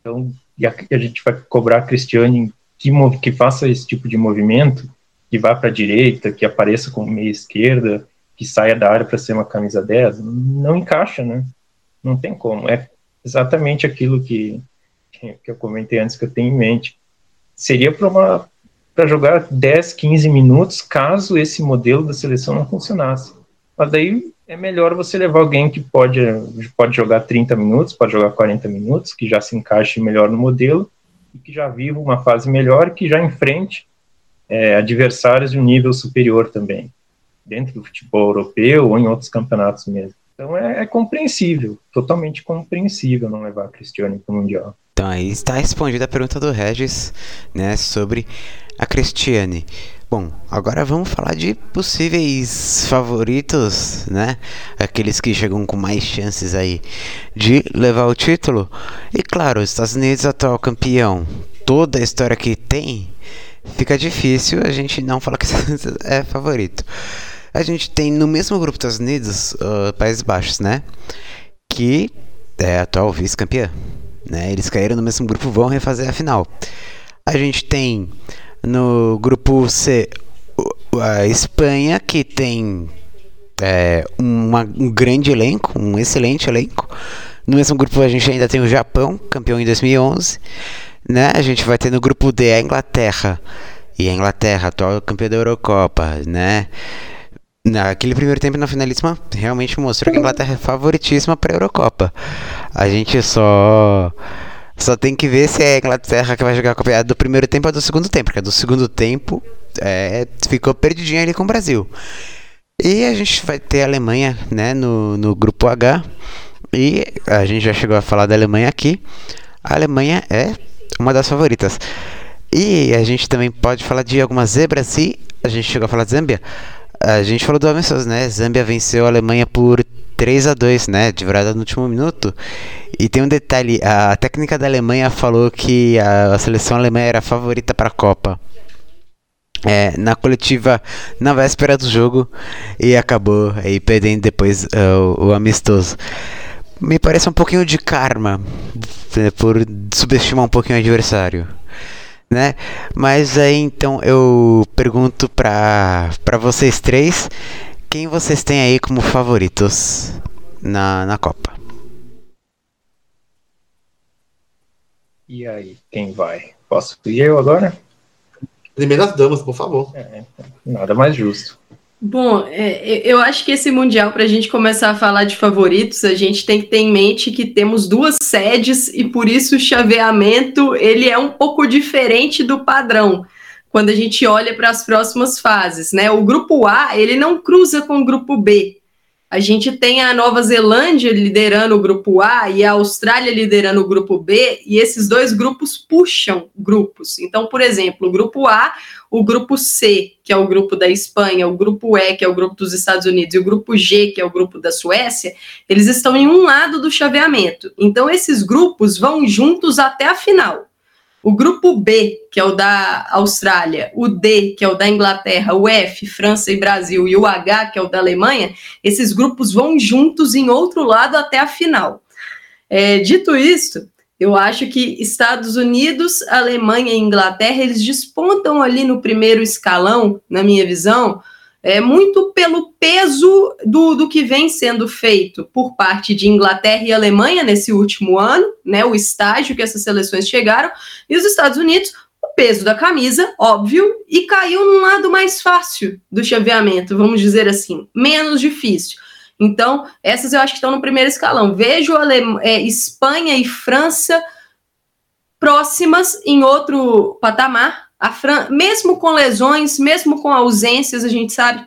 Então, a, a gente vai cobrar a Cristiane que, que faça esse tipo de movimento, que vá para a direita, que apareça como meia esquerda, que saia da área para ser uma camisa 10, não encaixa, né? Não tem como. É exatamente aquilo que, que eu comentei antes que eu tenho em mente. Seria para uma para jogar 10, 15 minutos, caso esse modelo da seleção não funcionasse. Mas daí é melhor você levar alguém que pode, pode jogar 30 minutos, pode jogar 40 minutos, que já se encaixe melhor no modelo, e que já viva uma fase melhor, que já enfrente é, adversários de um nível superior também, dentro do futebol europeu ou em outros campeonatos mesmo. Então é, é compreensível, totalmente compreensível não levar a Cristiane para o Mundial. Então aí está respondida a pergunta do Regis, né, sobre a Cristiane. Bom, agora vamos falar de possíveis favoritos, né? Aqueles que chegam com mais chances aí de levar o título. E claro, os Estados Unidos atual campeão. Toda a história que tem, fica difícil a gente não falar que <laughs> é favorito. A gente tem no mesmo grupo dos Estados Unidos, uh, Países Baixos, né? Que é atual vice-campeã. Né? Eles caíram no mesmo grupo, vão refazer a final. A gente tem no grupo C a Espanha, que tem é, uma, um grande elenco, um excelente elenco. No mesmo grupo a gente ainda tem o Japão, campeão em 2011. Né? A gente vai ter no grupo D a Inglaterra. E a Inglaterra, atual campeã da Eurocopa, né? Naquele primeiro tempo na finalíssima, realmente mostrou que a Inglaterra é favoritíssima para a Eurocopa. A gente só só tem que ver se é a Inglaterra que vai jogar a Copa do primeiro tempo ou do segundo tempo, porque do segundo tempo é, ficou perdidinha ali com o Brasil. E a gente vai ter a Alemanha, né, no, no grupo H. E a gente já chegou a falar da Alemanha aqui. A Alemanha é uma das favoritas. E a gente também pode falar de algumas zebras e a gente chegou a falar de Zâmbia. A gente falou do amistoso, né? Zâmbia venceu a Alemanha por 3 a 2 né? De virada no último minuto. E tem um detalhe: a técnica da Alemanha falou que a, seleção alemã era a favorita para a Copa. É, na coletiva na véspera do jogo e acabou aí perdendo depois uh, o, amistoso. Me parece um pouquinho de karma né, por subestimar um pouquinho o adversário né? Mas aí então eu pergunto para para vocês três, quem vocês têm aí como favoritos na, na Copa? E aí, quem vai? Posso ir eu agora? Primeiras damas, por favor. É, nada mais justo. Bom, é, eu acho que esse Mundial, para a gente começar a falar de favoritos, a gente tem que ter em mente que temos duas sedes e por isso o chaveamento ele é um pouco diferente do padrão quando a gente olha para as próximas fases, né? O grupo A ele não cruza com o grupo B. A gente tem a Nova Zelândia liderando o grupo A e a Austrália liderando o grupo B, e esses dois grupos puxam grupos. Então, por exemplo, o grupo A, o grupo C, que é o grupo da Espanha, o grupo E, que é o grupo dos Estados Unidos, e o grupo G, que é o grupo da Suécia, eles estão em um lado do chaveamento. Então, esses grupos vão juntos até a final. O grupo B, que é o da Austrália, o D, que é o da Inglaterra, o F, França e Brasil, e o H, que é o da Alemanha, esses grupos vão juntos em outro lado até a final. É, dito isto, eu acho que Estados Unidos, Alemanha e Inglaterra, eles despontam ali no primeiro escalão, na minha visão, é, muito pelo peso do, do que vem sendo feito por parte de Inglaterra e Alemanha nesse último ano, né, o estágio que essas seleções chegaram, e os Estados Unidos, o peso da camisa, óbvio, e caiu num lado mais fácil do chaveamento, vamos dizer assim, menos difícil. Então, essas eu acho que estão no primeiro escalão. Vejo é, Espanha e França próximas em outro patamar, a Fran... Mesmo com lesões, mesmo com ausências, a gente sabe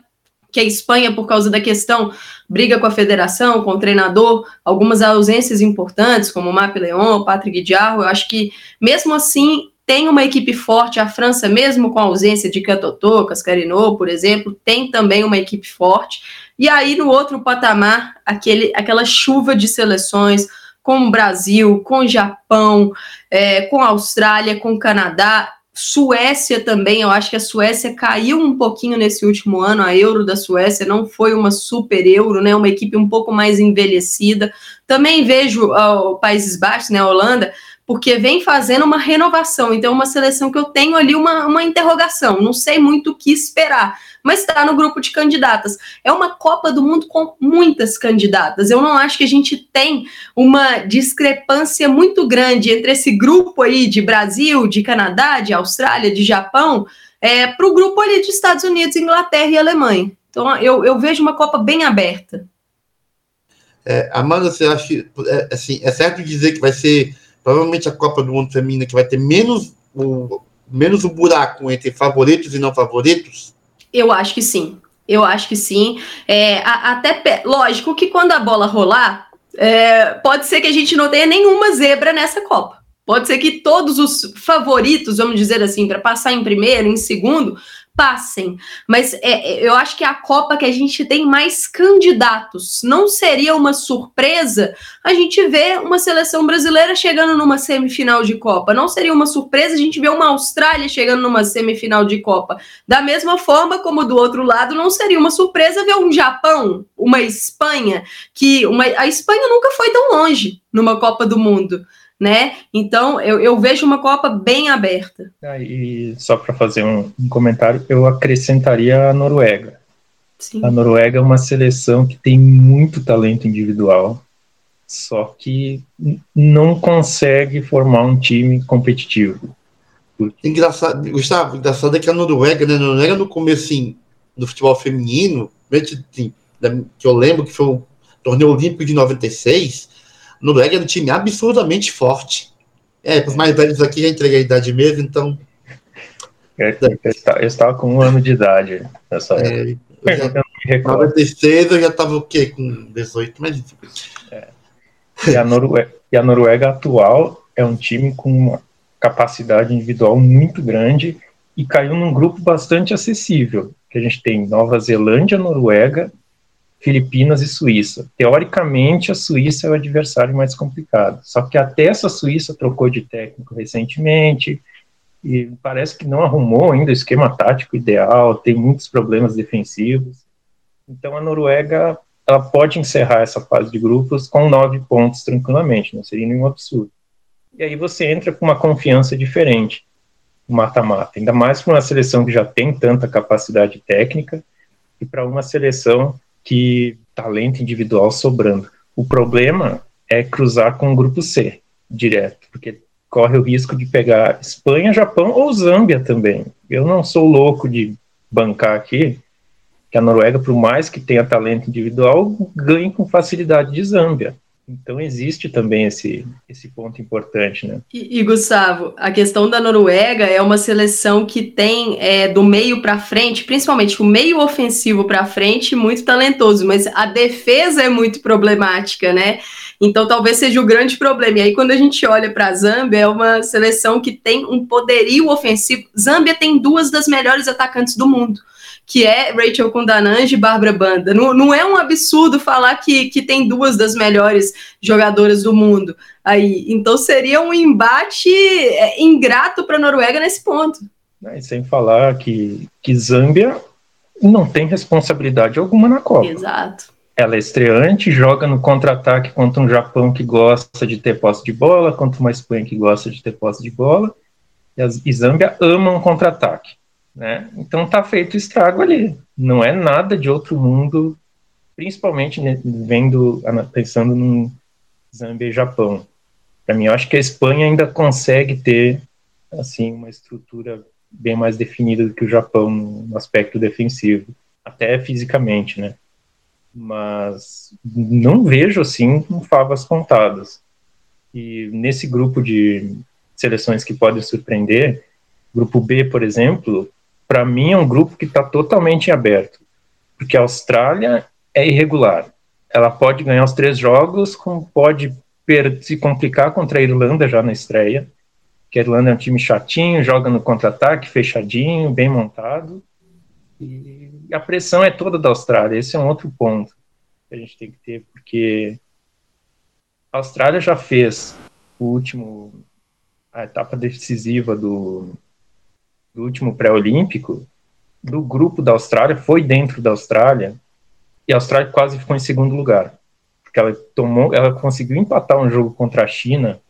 que a Espanha, por causa da questão, briga com a federação, com o treinador, algumas ausências importantes, como o Map Leon, Patrick Diarro, eu acho que, mesmo assim, tem uma equipe forte. A França, mesmo com a ausência de Catotô, Cascarino, por exemplo, tem também uma equipe forte. E aí, no outro patamar, aquele, aquela chuva de seleções, com o Brasil, com o Japão, é, com a Austrália, com o Canadá, Suécia também, eu acho que a Suécia caiu um pouquinho nesse último ano, a Euro da Suécia não foi uma super Euro, né, uma equipe um pouco mais envelhecida. Também vejo uh, Países Baixos, né, a Holanda, porque vem fazendo uma renovação, então uma seleção que eu tenho ali uma, uma interrogação, não sei muito o que esperar mas está no grupo de candidatas. É uma Copa do Mundo com muitas candidatas. Eu não acho que a gente tem uma discrepância muito grande entre esse grupo aí de Brasil, de Canadá, de Austrália, de Japão. é, para o grupo ali de Estados Unidos, Inglaterra e Alemanha. Então eu, eu vejo uma Copa bem aberta. É, Amanda, você acha que é, assim, é certo dizer que vai ser provavelmente a Copa do Mundo Feminina que vai ter menos o, menos o buraco entre favoritos e não favoritos? Eu acho que sim. Eu acho que sim. É, a, até lógico que quando a bola rolar, é, pode ser que a gente não tenha nenhuma zebra nessa Copa. Pode ser que todos os favoritos, vamos dizer assim, para passar em primeiro, em segundo, passem. Mas é, é, eu acho que a Copa que a gente tem mais candidatos. Não seria uma surpresa a gente ver uma seleção brasileira chegando numa semifinal de Copa. Não seria uma surpresa a gente ver uma Austrália chegando numa semifinal de Copa. Da mesma forma como do outro lado, não seria uma surpresa ver um Japão, uma Espanha, que uma, a Espanha nunca foi tão longe numa Copa do Mundo né? Então eu, eu vejo uma Copa bem aberta. Ah, e só para fazer um, um, comentário, eu acrescentaria a Noruega. Sim. A Noruega é uma seleção que tem muito talento individual, só que não consegue formar um time competitivo. Engraçado, Gustavo, engraçado é que a Noruega, né, a Noruega no começo assim, do futebol feminino, que eu lembro que foi o torneio olímpico de 96, Noruega é um time absurdamente forte. É, para os mais velhos aqui já entreguei a idade mesmo, então. Eu, eu, estava com um ano de idade nessa é, época. Eu já, 96 eu já estava o quê? Com 18, mas. É. E, a Noruega, e a Noruega atual é um time com uma capacidade individual muito grande e caiu num grupo bastante acessível. Que a gente tem Nova Zelândia, Noruega, Filipinas e Suíça. Teoricamente, a Suíça é o adversário mais complicado. Só que até essa Suíça trocou de técnico recentemente e parece que não arrumou ainda o esquema tático ideal, tem muitos problemas defensivos. Então, a Noruega ela pode encerrar essa fase de grupos com nove pontos tranquilamente, não seria nenhum absurdo. E aí você entra com uma confiança diferente, mata-mata, ainda mais para uma seleção que já tem tanta capacidade técnica e para uma seleção que talento individual sobrando. O problema é cruzar com o grupo C direto, porque corre o risco de pegar Espanha, Japão ou Zâmbia também. Eu não sou louco de bancar aqui que a Noruega, por mais que tenha talento individual, ganhe com facilidade de Zâmbia. Então existe também esse, esse ponto importante, né? E, e Gustavo, a questão da Noruega é uma seleção que tem é, do meio para frente, principalmente o meio ofensivo para frente, muito talentoso, mas a defesa é muito problemática, né? Então talvez seja o grande problema. E aí quando a gente olha para a Zâmbia, é uma seleção que tem um poderio ofensivo. Zâmbia tem duas das melhores atacantes do mundo que é Rachel Kundanange e Bárbara Banda. Não, não é um absurdo falar que, que tem duas das melhores jogadoras do mundo aí. Então seria um embate é, ingrato para a Noruega nesse ponto. E sem falar que, que Zâmbia não tem responsabilidade alguma na Copa. Exato. Ela é estreante, joga no contra-ataque contra um Japão que gosta de ter posse de bola, contra uma Espanha que gosta de ter posse de bola. E, as, e Zâmbia ama um contra-ataque. Né? Então tá feito estrago ali. Não é nada de outro mundo, principalmente né, vendo, pensando no Zâmbia e Japão. Para mim, eu acho que a Espanha ainda consegue ter assim uma estrutura bem mais definida do que o Japão no aspecto defensivo, até fisicamente, né? Mas não vejo assim favas contadas. E nesse grupo de seleções que podem surpreender, grupo B, por exemplo, para mim é um grupo que está totalmente aberto, porque a Austrália é irregular. Ela pode ganhar os três jogos, como pode se complicar contra a Irlanda já na estreia, que a Irlanda é um time chatinho, joga no contra-ataque, fechadinho, bem montado, e a pressão é toda da Austrália. Esse é um outro ponto que a gente tem que ter, porque a Austrália já fez o último a etapa decisiva do do último pré-olímpico, do grupo da Austrália, foi dentro da Austrália, e a Austrália quase ficou em segundo lugar. Porque ela tomou, ela conseguiu empatar um jogo contra a China,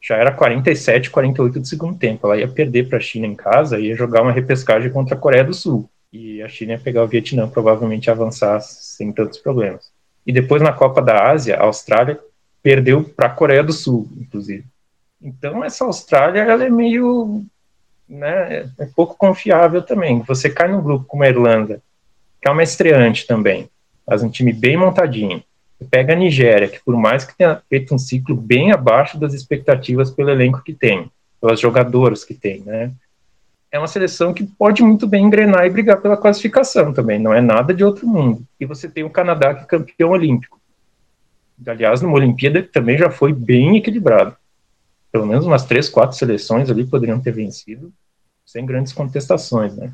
já era 47, 48 do segundo tempo. Ela ia perder para a China em casa, ia jogar uma repescagem contra a Coreia do Sul. E a China ia pegar o Vietnã, provavelmente avançar sem tantos problemas. E depois na Copa da Ásia, a Austrália perdeu para a Coreia do Sul, inclusive. Então essa Austrália ela é meio né, é pouco confiável também. Você cai num grupo como a Irlanda, que é uma estreante também, faz um time bem montadinho. Pega a Nigéria, que por mais que tenha feito um ciclo bem abaixo das expectativas pelo elenco que tem, pelas jogadoras que tem, né? É uma seleção que pode muito bem engrenar e brigar pela classificação também, não é nada de outro mundo. E você tem o Canadá, que é campeão olímpico. Aliás, numa Olimpíada que também já foi bem equilibrado. Pelo menos umas três, quatro seleções ali poderiam ter vencido, sem grandes contestações, né?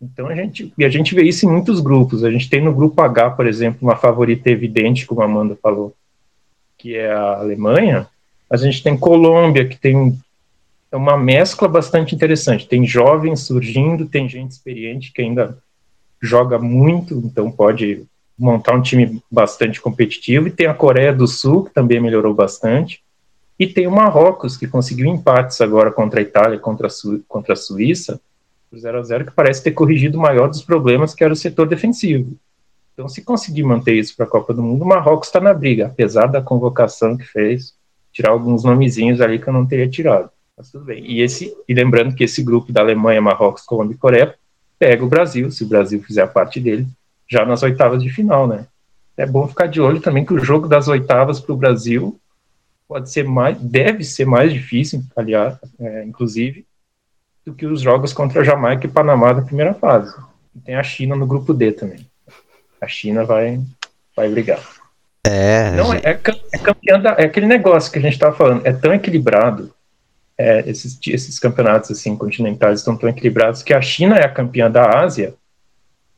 Então a gente, e a gente vê isso em muitos grupos. A gente tem no grupo H, por exemplo, uma favorita evidente, como a Amanda falou, que é a Alemanha. A gente tem Colômbia, que tem uma mescla bastante interessante. Tem jovens surgindo, tem gente experiente que ainda joga muito, então pode montar um time bastante competitivo. E tem a Coreia do Sul, que também melhorou bastante. E tem o Marrocos, que conseguiu empates agora contra a Itália, contra a, Su contra a Suíça, 0 a 0 que parece ter corrigido o maior dos problemas, que era o setor defensivo. Então, se conseguir manter isso para a Copa do Mundo, o Marrocos está na briga, apesar da convocação que fez, tirar alguns nomezinhos ali que eu não teria tirado. Mas tudo bem. E, esse, e lembrando que esse grupo da Alemanha, Marrocos, Colômbia e Coreia pega o Brasil, se o Brasil fizer a parte dele, já nas oitavas de final, né? É bom ficar de olho também que o jogo das oitavas para o Brasil pode ser mais, deve ser mais difícil, aliás, é, inclusive, do que os jogos contra Jamaica e Panamá da primeira fase. E tem a China no grupo D também. A China vai, vai brigar. É, Não, é, é campeão da, é aquele negócio que a gente estava falando, é tão equilibrado, é, esses, esses campeonatos assim continentais estão tão equilibrados que a China é a campeã da Ásia,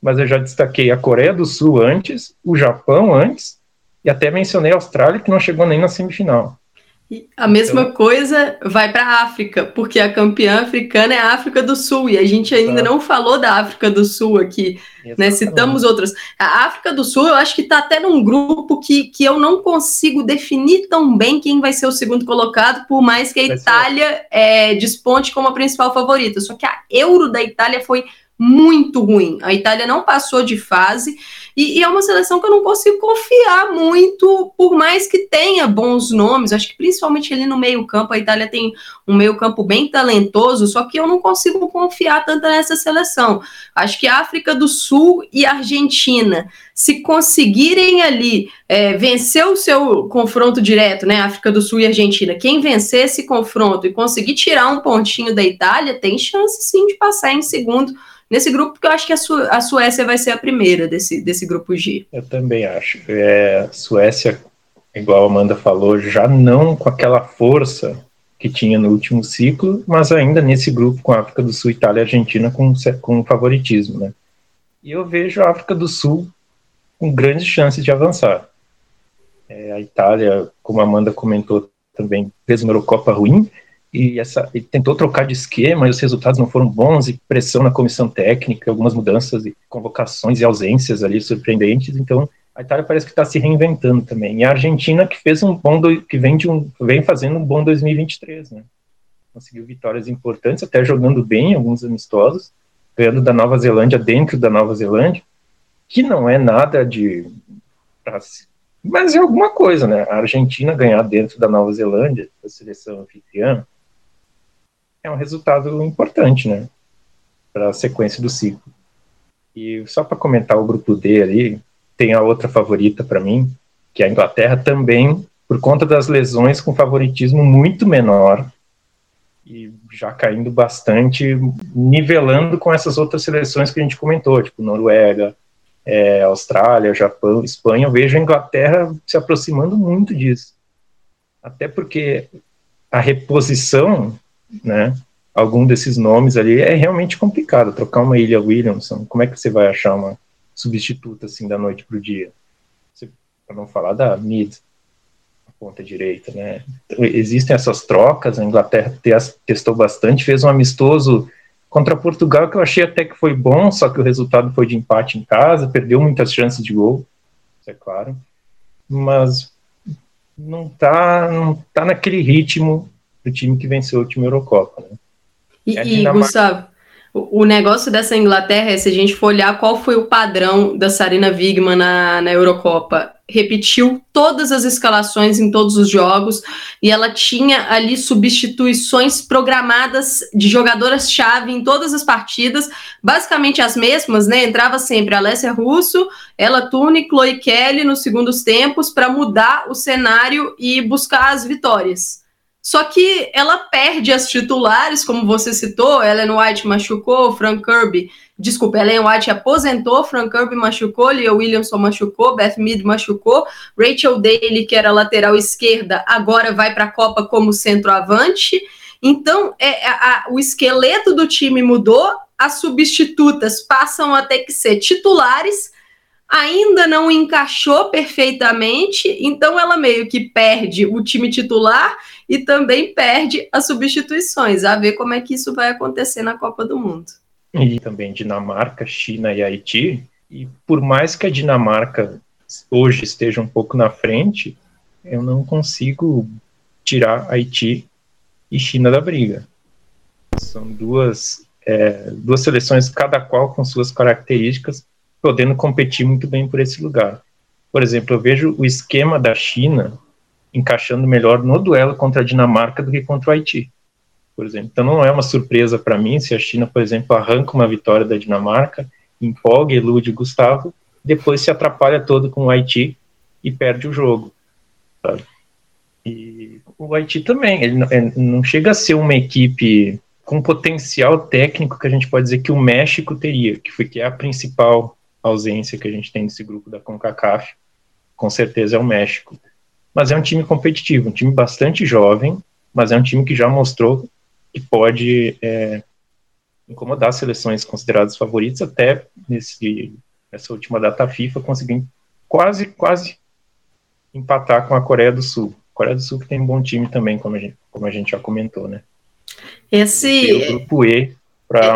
mas eu já destaquei a Coreia do Sul antes, o Japão antes, e até mencionei a Austrália, que não chegou nem na semifinal. E a mesma então, coisa vai para a África, porque a campeã africana é a África do Sul, e a gente ainda não falou da África do Sul aqui, né? Citamos outras. A África do Sul, eu acho que está até num grupo que, que eu não consigo definir tão bem quem vai ser o segundo colocado, por mais que a Itália é, desponte como a principal favorita. Só que a Euro da Itália foi muito ruim. A Itália não passou de fase e, e, é uma seleção que eu não consigo confiar muito, por mais que tenha bons nomes. Acho que principalmente ali no meio-campo, a Itália tem um meio-campo bem talentoso, só que eu não consigo confiar tanto nessa seleção. Acho que a África do Sul e a Argentina, se conseguirem ali é, vencer o seu confronto direto, né? África do Sul e Argentina, quem vencer esse confronto e conseguir tirar um pontinho da Itália, tem chance sim de passar em segundo nesse grupo, porque eu acho que a, Su a Suécia vai ser a primeira desse, desse grupo G. Eu também acho. É, Suécia, igual a Amanda falou, já não com aquela força que tinha no último ciclo, mas ainda nesse grupo com a África do Sul, Itália e Argentina com, com favoritismo, né? E eu vejo a África do Sul com grandes chances de avançar. É, a Itália, como a Amanda comentou também, fez uma Eurocopa ruim, e, essa, tentou trocar de esquema e os resultados não foram bons e pressão na comissão técnica, algumas mudanças e convocações e ausências ali surpreendentes. Então a Itália parece que está se reinventando também. E a Argentina que fez um bom do, que vem de um vem fazendo um bom 2023, né? Conseguiu vitórias importantes, até jogando bem alguns amistosos, ganhando da Nova Zelândia dentro da Nova Zelândia, que não é nada de mas é alguma coisa, né? A Argentina ganhar dentro da Nova Zelândia, a seleção anfitriã, é um resultado importante, né? Para a sequência do ciclo. E só para comentar o grupo D ali, tem a outra favorita para mim, que é a Inglaterra também, por conta das lesões com favoritismo muito menor e já caindo bastante, nivelando com essas outras seleções que a gente comentou, tipo Noruega, é, Austrália, Japão, Espanha. Eu vejo a Inglaterra se aproximando muito disso. Até porque a reposição né? Algum desses nomes ali é realmente complicado. Trocar uma Ilha Williamson, como é que você vai achar uma substituta assim da noite para o dia? Para não falar da mid, a ponta direita, né? Existem essas trocas. A Inglaterra testou bastante, fez um amistoso contra Portugal que eu achei até que foi bom, só que o resultado foi de empate em casa, perdeu muitas chances de gol, isso é claro, mas não tá, não tá naquele ritmo do time que venceu o time Eurocopa. Né? E, e Gustavo, o, negócio dessa Inglaterra é se a gente for olhar qual foi o padrão da Sarina Wigman na, na Eurocopa. repetiu todas as escalações em todos os jogos e ela tinha ali substituições programadas de jogadoras-chave em todas as partidas, basicamente as mesmas, né? Entrava sempre a Alessia Russo, ela Tune, Chloe Kelly nos segundos tempos para mudar o cenário e buscar as vitórias. Só que ela perde as titulares, como você citou, Ellen White machucou, Frank Kirby, desculpa, Ellen White aposentou, Frank Kirby machucou, Leah Williamson machucou, Beth Mead machucou, Rachel Daly, que era lateral esquerda, agora vai para a Copa como centroavante. Então, é, a, o esqueleto do time mudou, as substitutas passam a ter que ser titulares, ainda não encaixou perfeitamente, então ela meio que perde o time titular e também perde as substituições. A ver como é que isso vai acontecer na Copa do Mundo. E também Dinamarca, China e Haiti. E por mais que a Dinamarca hoje esteja um pouco na frente, eu não consigo tirar Haiti e China da briga. São duas, é, duas seleções, cada qual com suas características, podendo competir muito bem por esse lugar. Por exemplo, eu vejo o esquema da China encaixando melhor no duelo contra a Dinamarca do que contra o Haiti, por exemplo. Então não é uma surpresa para mim se a China, por exemplo, arranca uma vitória da Dinamarca, empolga, elude Gustavo, depois se atrapalha todo com o Haiti e perde o jogo. Sabe? E o Haiti também, ele não, ele não chega a ser uma equipe com potencial técnico que a gente pode dizer que o México teria, que foi que é a principal ausência que a gente tem nesse grupo da CONCACAF, com certeza é o México mas é um time competitivo, um time bastante jovem, mas é um time que já mostrou que pode é, incomodar seleções consideradas favoritas até nesse, nessa última data FIFA, conseguindo quase, quase empatar com a Coreia do Sul. A Coreia do Sul que tem um bom time também, como a gente, como a gente já comentou, né? Esse... o grupo E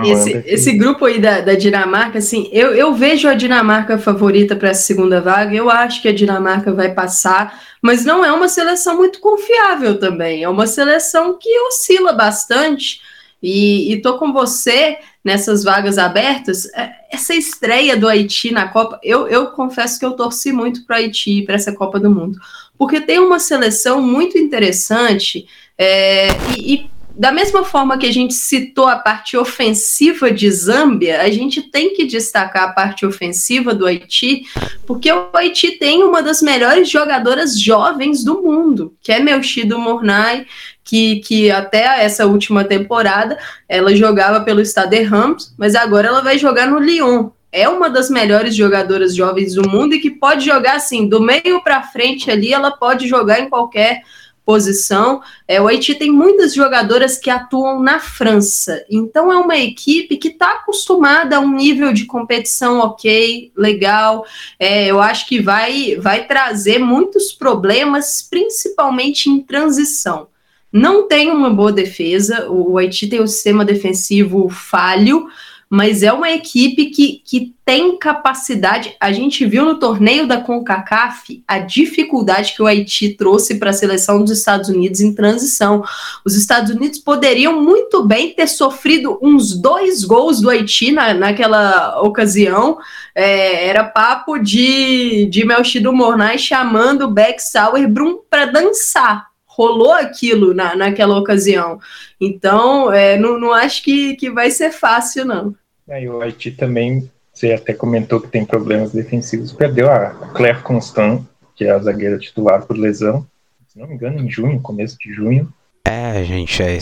esse, esse grupo aí da, da Dinamarca, assim, eu, eu vejo a Dinamarca favorita para essa segunda vaga. Eu acho que a Dinamarca vai passar, mas não é uma seleção muito confiável também. É uma seleção que oscila bastante. E, e tô com você nessas vagas abertas. É, essa estreia do Haiti na Copa, eu, eu confesso que eu torci muito para o Haiti, para essa Copa do Mundo, porque tem uma seleção muito interessante. É, e, e da mesma forma que a gente citou a parte ofensiva de Zâmbia, a gente tem que destacar a parte ofensiva do Haiti, porque o Haiti tem uma das melhores jogadoras jovens do mundo, que é Melchido Mornay, que, que até essa última temporada ela jogava pelo Stade Rams, mas agora ela vai jogar no Lyon. É uma das melhores jogadoras jovens do mundo e que pode jogar assim, do meio para frente ali, ela pode jogar em qualquer posição. É, o Haiti tem muitas jogadoras que atuam na França, então é uma equipe que está acostumada a um nível de competição ok, legal. É, eu acho que vai, vai trazer muitos problemas, principalmente em transição. Não tem uma boa defesa, o Haiti tem um sistema defensivo falho, mas é uma equipe que, que tem capacidade. A gente viu no torneio da CONCACAF a dificuldade que o Haiti trouxe para a seleção dos Estados Unidos em transição. Os Estados Unidos poderiam muito bem ter sofrido uns dois gols do Haiti na, naquela ocasião. É, era papo de, de Melchido Mornay chamando o Beck Sauerbrum para dançar rolou aquilo na, naquela ocasião. Então, é, não, não acho que, que vai ser fácil, não. É, e o Haiti também, você até comentou que tem problemas defensivos, perdeu a Claire Constant, que é a zagueira titular por lesão, se não me engano, em junho, começo de junho. É, gente, é,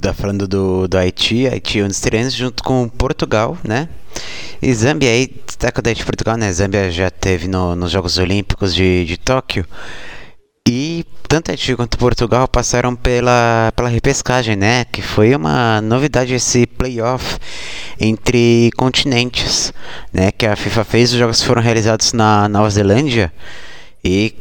tá falando do, do Haiti, Haiti um dos treinos junto com Portugal, né? E Zâmbia aí, destaca da Haiti Portugal, né? Zâmbia já teve no, nos Jogos Olímpicos de, de Tóquio. E tanto Haiti quanto Portugal passaram pela, pela repescagem, né? Que foi uma novidade esse playoff entre continentes, né? Que a FIFA fez, os jogos foram realizados na Nova Zelândia e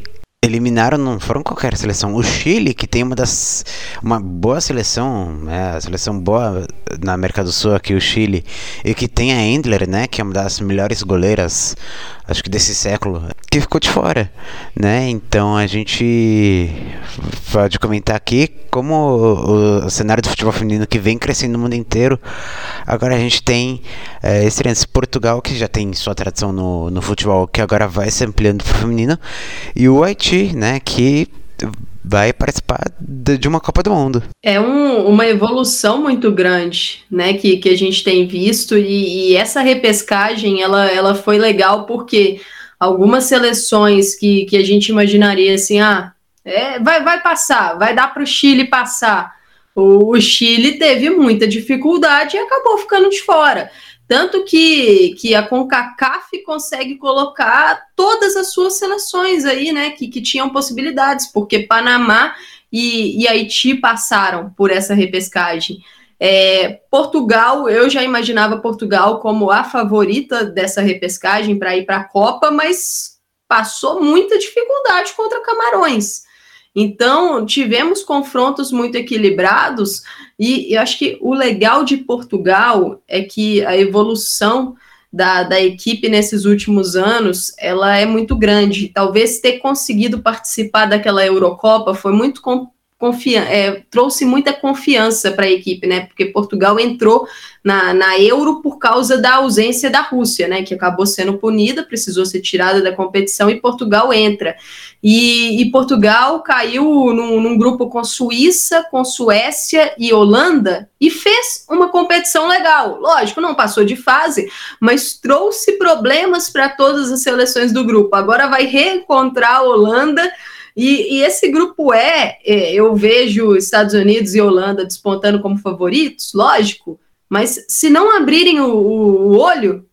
eliminaram, não foram qualquer seleção. O Chile, que tem uma das. uma boa seleção, né, a seleção boa na América do Sul aqui, o Chile, e que tem a Endler, né? Que é uma das melhores goleiras, acho que desse século, que ficou de fora, né? Então a gente pode comentar aqui como o, o, cenário do futebol feminino que vem crescendo no mundo inteiro, agora a gente tem é, Portugal, que já tem sua tradição no, no futebol, que agora vai se ampliando para o feminino, e o Haiti, né, que vai participar de, uma Copa do Mundo. É um, uma evolução muito grande, né, que, que a gente tem visto, e, e essa repescagem, ela, ela foi legal porque algumas seleções que, que a gente imaginaria assim, ah, é, vai, vai passar, vai dar para o Chile passar. O, o Chile teve muita dificuldade e acabou ficando de fora. Tanto que, que a CONCACAF consegue colocar todas as suas seleções aí, né, que, que tinham possibilidades, porque Panamá e, e Haiti passaram por essa repescagem. É, Portugal, eu já imaginava Portugal como a favorita dessa repescagem para ir para a Copa, mas passou muita dificuldade contra Camarões. Então, tivemos confrontos muito equilibrados, e eu acho que o legal de Portugal é que a evolução da, da equipe nesses últimos anos ela é muito grande. Talvez ter conseguido participar daquela Eurocopa foi muito é, trouxe muita confiança para a equipe, né? Porque Portugal entrou na, na Euro por causa da ausência da Rússia, né? Que acabou sendo punida, precisou ser tirada da competição e Portugal entra. E, e Portugal caiu num, num, grupo com Suíça, com Suécia e Holanda e fez uma competição legal. Lógico, não passou de fase, mas trouxe problemas para todas as seleções do grupo. Agora vai reencontrar a Holanda e, e, esse grupo é, é, eu vejo Estados Unidos e Holanda despontando como favoritos, lógico, mas se não abrirem o, o olho,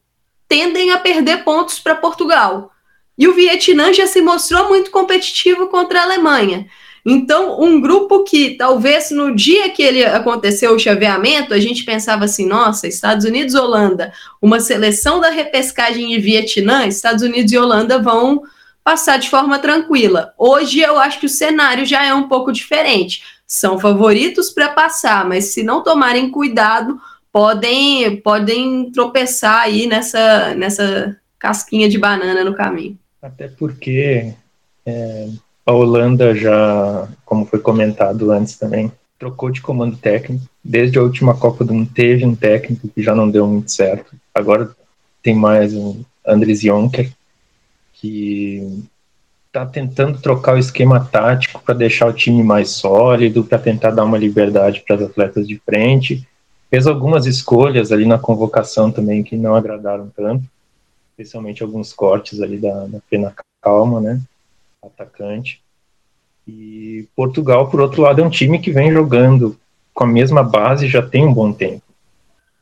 tendem a perder pontos para Portugal. E o Vietnã já se mostrou muito competitivo contra a Alemanha. Então, um grupo que talvez no dia que ele aconteceu o chaveamento, a gente pensava assim: nossa, Estados Unidos Holanda, uma seleção da repescagem de Vietnã, Estados Unidos e Holanda vão passar de forma tranquila. Hoje eu acho que o cenário já é um pouco diferente. São favoritos para passar, mas se não tomarem cuidado, podem podem tropeçar aí nessa nessa casquinha de banana no caminho. Até porque é, a Holanda já, como foi comentado antes também, trocou de comando técnico. Desde a última Copa do Mundo teve um técnico que já não deu muito certo. Agora tem mais um Andres Jonker, que está tentando trocar o esquema tático para deixar o time mais sólido, para tentar dar uma liberdade para os atletas de frente. Fez algumas escolhas ali na convocação também que não agradaram tanto, especialmente alguns cortes ali da, da Pena Calma, né, atacante. E Portugal, por outro lado, é um time que vem jogando com a mesma base já tem um bom tempo.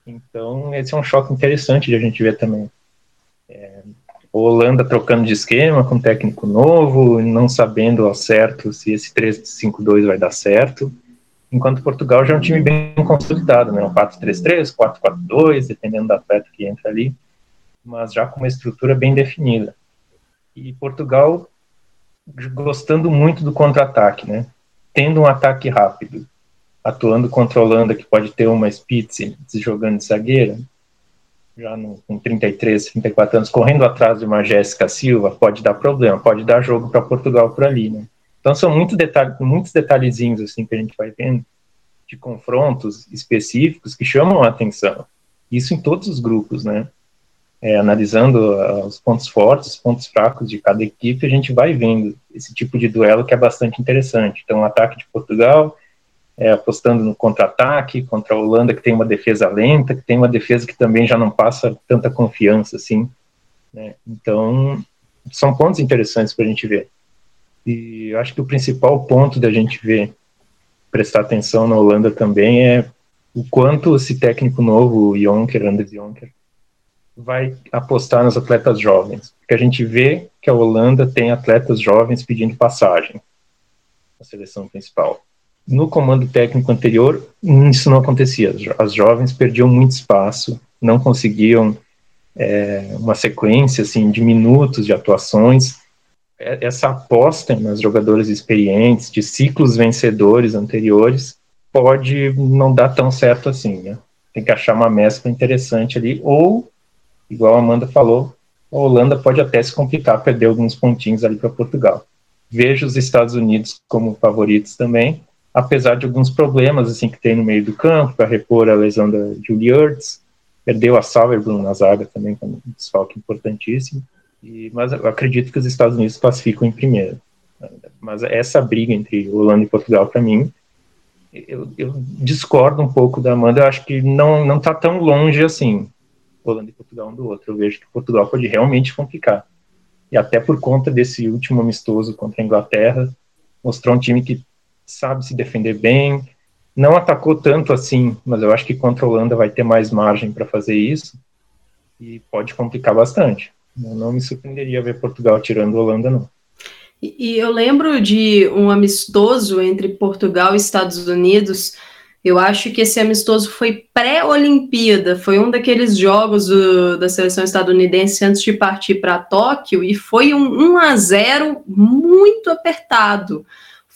Então, esse é um choque interessante de a gente ver também. Holanda trocando de esquema com técnico novo, não sabendo ao certo se esse 3-5-2 vai dar certo, enquanto Portugal já é um time bem consolidado, né? Um 4-3-3, 4-4-2, dependendo da atleta que entra ali, mas já com uma estrutura bem definida. E Portugal gostando muito do contra-ataque, né? Tendo um ataque rápido, atuando contra a Holanda, que pode ter uma Spitze jogando de zagueira, já no, com 33, 34 anos, correndo atrás de uma Jéssica Silva, pode dar problema, pode dar jogo para Portugal por ali, né? Então são muito detalhe, muitos detalhezinhos assim que a gente vai vendo de confrontos específicos que chamam a atenção. Isso em todos os grupos, né? É, analisando uh, os pontos fortes, os pontos fracos de cada equipe, a gente vai vendo esse tipo de duelo que é bastante interessante. Então, o ataque de Portugal, é, apostando no contra-ataque contra a Holanda, que tem uma defesa lenta, que tem uma defesa que também já não passa tanta confiança assim. Né? Então, são pontos interessantes para a gente ver. E acho que o principal ponto da gente ver, prestar atenção na Holanda também, é o quanto esse técnico novo, o Jonker, Anders Jonker, vai apostar nos atletas jovens. Porque a gente vê que a Holanda tem atletas jovens pedindo passagem na seleção principal no comando técnico anterior, isso não acontecia. As jovens perdiam muito espaço, não conseguiam é, uma sequência assim de minutos de atuações. É, essa aposta nas jogadoras experientes, de ciclos vencedores anteriores, pode não dar tão certo assim. Né? Tem que achar uma mescla interessante ali, ou, igual a Amanda falou, a Holanda pode até se complicar, perder alguns pontinhos ali para Portugal. Vejo os Estados Unidos como favoritos também, apesar de alguns problemas assim que tem no meio do campo para repor a lesão da Julie Ertz, perdeu a Sauerbrunn na zaga também, que é um desfalque importantíssimo. E, mas eu acredito que os Estados Unidos classificam em primeiro. Mas essa briga entre Holanda e Portugal, para mim, eu, eu, discordo um pouco da Amanda. Eu acho que não não está tão longe assim, Holanda e Portugal um do outro. Eu vejo que Portugal pode realmente complicar. E até por conta desse último amistoso contra a Inglaterra, mostrou um time que sabe se defender bem, não atacou tanto assim, mas eu acho que contra a Holanda vai ter mais margem para fazer isso e pode complicar bastante. Eu não me surpreenderia ver Portugal tirando a Holanda, não. E, eu lembro de um amistoso entre Portugal e Estados Unidos. Eu acho que esse amistoso foi pré-Olimpíada, foi um daqueles jogos do, da seleção estadunidense antes de partir para Tóquio, e foi um 1 a 0 muito apertado.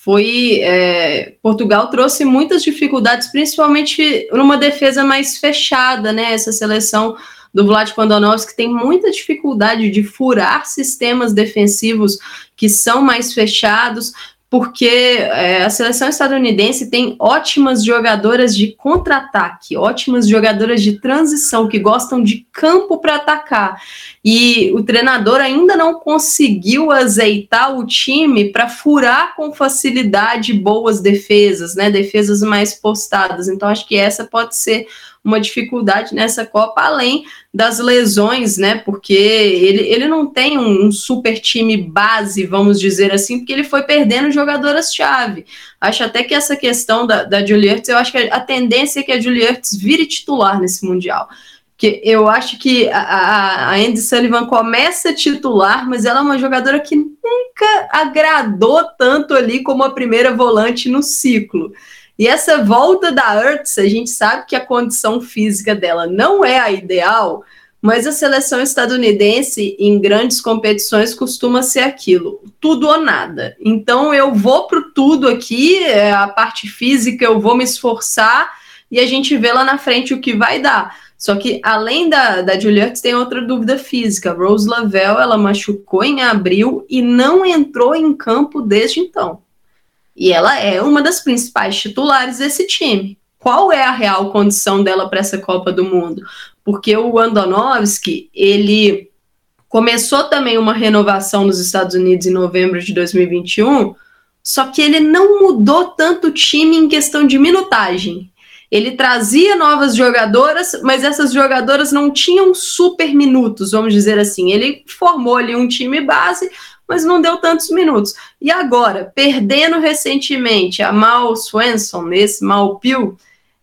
Foi é, Portugal trouxe muitas dificuldades, principalmente numa defesa mais fechada, né? Essa seleção do Vlad Kondonovski tem muita dificuldade de furar sistemas defensivos que são mais fechados, porque é, a seleção estadunidense tem ótimas jogadoras de contra-ataque, ótimas jogadoras de transição que gostam de campo para atacar. E o treinador ainda não conseguiu azeitar o time para furar com facilidade boas defesas, né? Defesas mais postadas. Então acho que essa pode ser uma dificuldade nessa Copa, além das lesões, né? Porque ele, ele não tem um, um super time base, vamos dizer assim, porque ele foi perdendo jogadoras-chave. Acho até que essa questão da, da Juliette, eu acho que a, tendência é que a Juliette vire titular nesse Mundial. Porque eu acho que a, a Andy Sullivan começa titular, mas ela é uma jogadora que nunca agradou tanto ali como a primeira volante no ciclo. E essa volta da Ertz, a gente sabe que a condição física dela não é a ideal, mas a seleção estadunidense em grandes competições costuma ser aquilo, tudo ou nada. Então eu vou pro tudo aqui, é, a parte física eu vou me esforçar e a gente vê lá na frente o que vai dar. Só que além da, da Juliette, tem outra dúvida física. Rose Lavelle, ela machucou em abril e não entrou em campo desde então. E ela é uma das principais titulares desse time. Qual é a real condição dela para essa Copa do Mundo? Porque o Andonovski, ele começou também uma renovação nos Estados Unidos em novembro de 2021, só que ele não mudou tanto o time em questão de minutagem. Ele trazia novas jogadoras, mas essas jogadoras não tinham super minutos, vamos dizer assim. Ele formou ali um time base, mas não deu tantos minutos. E agora, perdendo recentemente a Mal Swenson, nesse Mal Pio,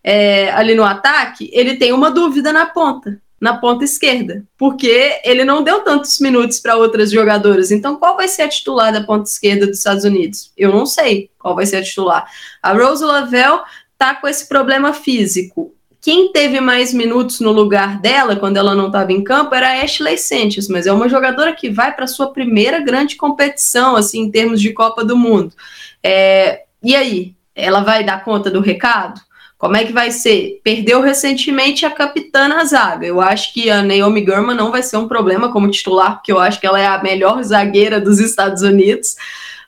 é, ali no ataque, ele tem uma dúvida na ponta, na ponta esquerda, porque ele não deu tantos minutos para outras jogadoras. Então, qual vai ser a titular da ponta esquerda dos Estados Unidos? Eu não sei qual vai ser a titular. A Rose Lavelle tá com esse problema físico. Quem teve mais minutos no lugar dela, quando ela não estava em campo, era a Ashley Sentes, mas é uma jogadora que vai para sua primeira grande competição, assim, em termos de Copa do Mundo. É, e aí? Ela vai dar conta do recado? Como é que vai ser? Perdeu recentemente a capitã na zaga. Eu acho que a Naomi Gurman não vai ser um problema como titular, porque eu acho que ela é a melhor zagueira dos Estados Unidos.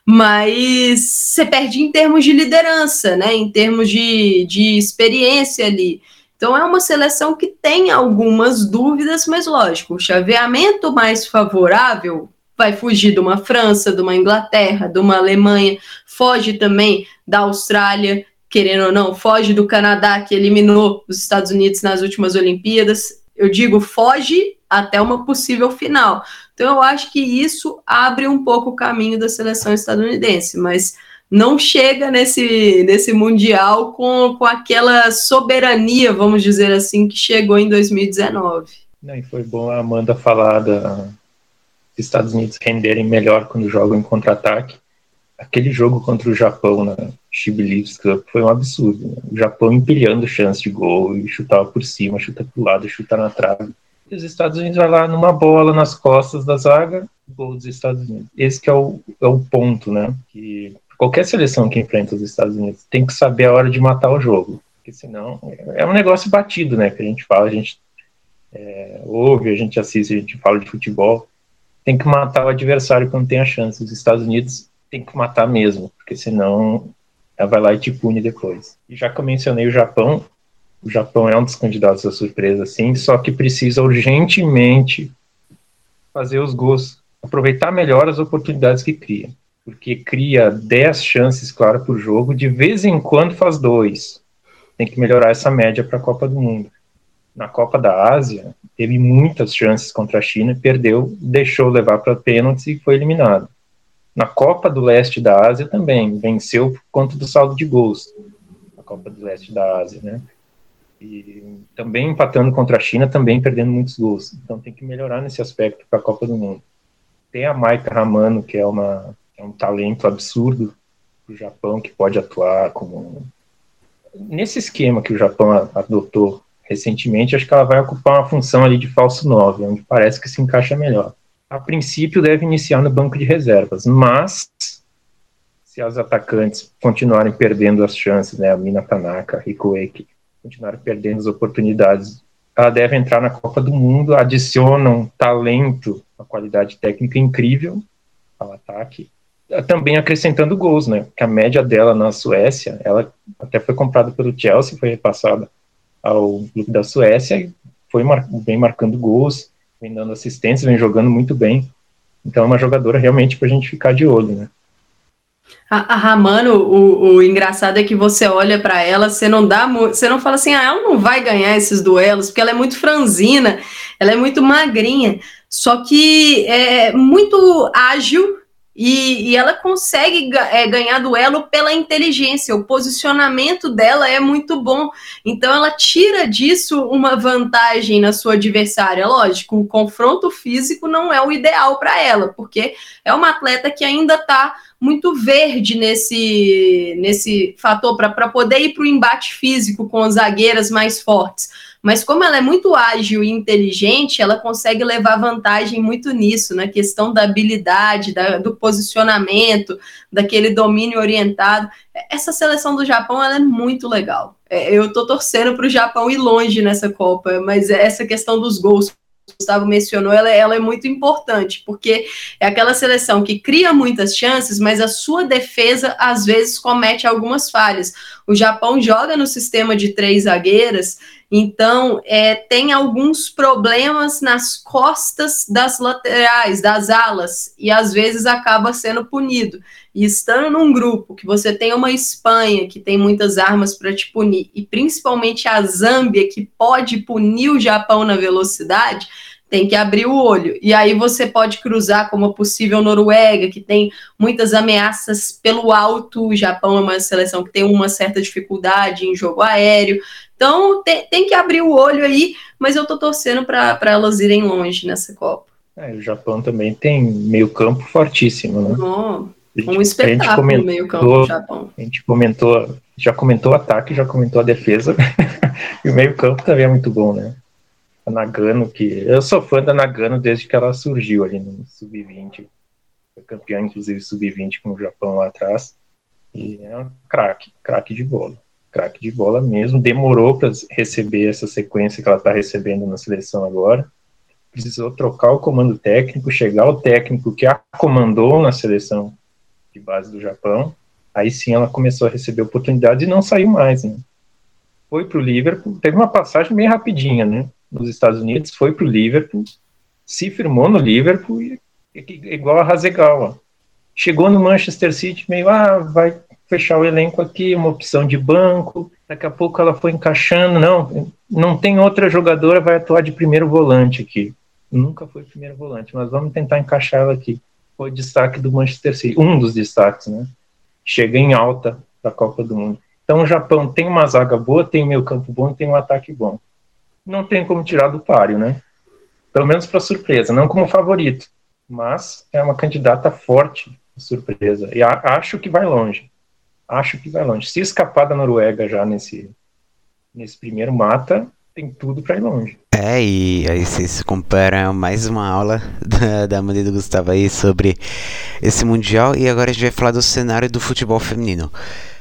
Mas você perde em termos de liderança, né? Em termos de, de experiência ali. Então é uma seleção que tem algumas dúvidas, mas lógico, o chaveamento mais favorável vai fugir de uma França, de uma Inglaterra, de uma Alemanha, foge também da Austrália, querendo ou não, foge do Canadá, que eliminou os Estados Unidos nas últimas Olimpíadas. Eu digo foge até uma possível final. Então eu acho que isso abre um pouco o caminho da seleção estadunidense, mas não chega nesse, nesse Mundial com, com aquela soberania, vamos dizer assim, que chegou em 2019. Não, e foi bom a Amanda falar da, dos Estados Unidos renderem melhor quando jogam em contra-ataque. Aquele jogo contra o Japão na Chibi Leaves Cup foi um absurdo. Né? O Japão empilhando chance de gol e chutava por cima, chuta pro lado, chuta na trave. E os Estados Unidos vai lá numa bola nas costas da zaga, gol dos Estados Unidos. Esse que é o, é o ponto, né? Que qualquer seleção que enfrenta os Estados Unidos tem que saber a hora de matar o jogo, porque senão é um negócio batido, né? Que a gente fala, a gente é, ouve, a gente assiste, a gente fala de futebol. Tem que matar o adversário quando tem a chance. Os Estados Unidos tem que matar mesmo, porque senão ela vai lá e te pune depois. E já que eu mencionei o Japão, o Japão é um dos candidatos à surpresa, sim, só que precisa urgentemente fazer os gols, aproveitar melhor as oportunidades que cria. Porque cria 10 chances, claro, por jogo, de vez em quando faz dois. Tem que melhorar essa média para a Copa do Mundo. Na Copa da Ásia, teve muitas chances contra a China, perdeu, deixou levar para pênaltis e foi eliminado. Na Copa do Leste da Ásia também, venceu por conta do saldo de gols. A Copa do Leste da Ásia, né? E também empatando contra a China, também perdendo muitos gols. Então tem que melhorar nesse aspecto para a Copa do Mundo. Tem a Maika Ramano, que é, uma, é um talento absurdo do Japão, que pode atuar como. Nesse esquema que o Japão adotou recentemente, acho que ela vai ocupar uma função ali de falso 9, onde parece que se encaixa melhor a princípio deve iniciar no banco de reservas, mas se as atacantes continuarem perdendo as chances, né, a Mina Tanaka, a Rico Eki, continuarem perdendo as oportunidades, ela deve entrar na Copa do Mundo, adiciona um talento, uma qualidade técnica incrível ao ataque, também acrescentando gols, né, que a média dela na Suécia, ela até foi comprada pelo Chelsea, foi repassada ao clube da Suécia, e foi mar bem marcando gols, vem dando assistência, vem jogando muito bem. Então é uma jogadora realmente para a gente ficar de olho, né? A, a Ramano, o, o, engraçado é que você olha para ela, você não dá, você não fala assim, ah, ela não vai ganhar esses duelos, porque ela é muito franzina, ela é muito magrinha, só que é muito ágil e, e, ela consegue é, ganhar duelo pela inteligência, o posicionamento dela é muito bom. Então ela tira disso uma vantagem na sua adversária. Lógico, o confronto físico não é o ideal para ela, porque é uma atleta que ainda está muito verde nesse, nesse fator para poder ir para o embate físico com as zagueiras mais fortes. Mas como ela é muito ágil e inteligente, ela consegue levar vantagem muito nisso, na questão da habilidade, da, do posicionamento, daquele domínio orientado. Essa seleção do Japão ela é muito legal. É, eu estou torcendo para o Japão ir longe nessa Copa, mas essa questão dos gols Gustavo mencionou, ela, ela, é muito importante, porque é aquela seleção que cria muitas chances, mas a sua defesa às vezes comete algumas falhas. O Japão joga no sistema de três zagueiras, então é, tem alguns problemas nas costas das laterais, das alas, e às vezes acaba sendo punido. E estando num grupo que você tem uma Espanha que tem muitas armas para te punir, e principalmente a Zâmbia que pode punir o Japão na velocidade, tem que abrir o olho. E aí você pode cruzar como a possível Noruega, que tem muitas ameaças pelo alto. O Japão é uma seleção que tem uma certa dificuldade em jogo aéreo. Então tem, tem que abrir o olho aí, mas eu tô torcendo para elas irem longe nessa Copa. É, o Japão também tem meio campo fortíssimo, né? Oh, um espetáculo no meio campo do Japão. A gente comentou, já comentou o ataque, já comentou a defesa, <laughs> e o meio campo também é muito bom, né? a Nagano, que eu sou fã da Nagano desde que ela surgiu ali no Sub-20. Foi campeã, inclusive, Sub-20 com o Japão lá atrás. E é um craque, craque de bola. Craque de bola mesmo. Demorou para receber essa sequência que ela está recebendo na seleção agora. Precisou trocar o comando técnico, chegar o técnico que a comandou na seleção de base do Japão. Aí sim ela começou a receber oportunidades e não saiu mais, né? Foi para o Liverpool, teve uma passagem meio rapidinha, né? nos Estados Unidos, foi para o Liverpool, se firmou no Liverpool, e, igual a Hasegawa. Chegou no Manchester City meio, ah, vai fechar o elenco aqui, uma opção de banco, daqui a pouco ela foi encaixando, não, não tem outra jogadora, vai atuar de primeiro volante aqui. Nunca foi primeiro volante, mas vamos tentar encaixar ela aqui. Foi destaque do Manchester City, um dos destaques, né? Chega em alta da Copa do Mundo. Então o Japão tem uma zaga boa, tem meio campo bom, tem um ataque bom não tem como tirar do páreo, né? Pelo menos para surpresa, não como favorito, mas é uma candidata forte surpresa e acho que vai longe. Acho que vai longe. Se escapar da Noruega já nesse nesse primeiro mata, tem tudo para ir longe. É, e aí vocês comparam mais uma aula <laughs> da, da Maria do Gustavo aí sobre esse Mundial e agora a gente vai falar do cenário do futebol feminino.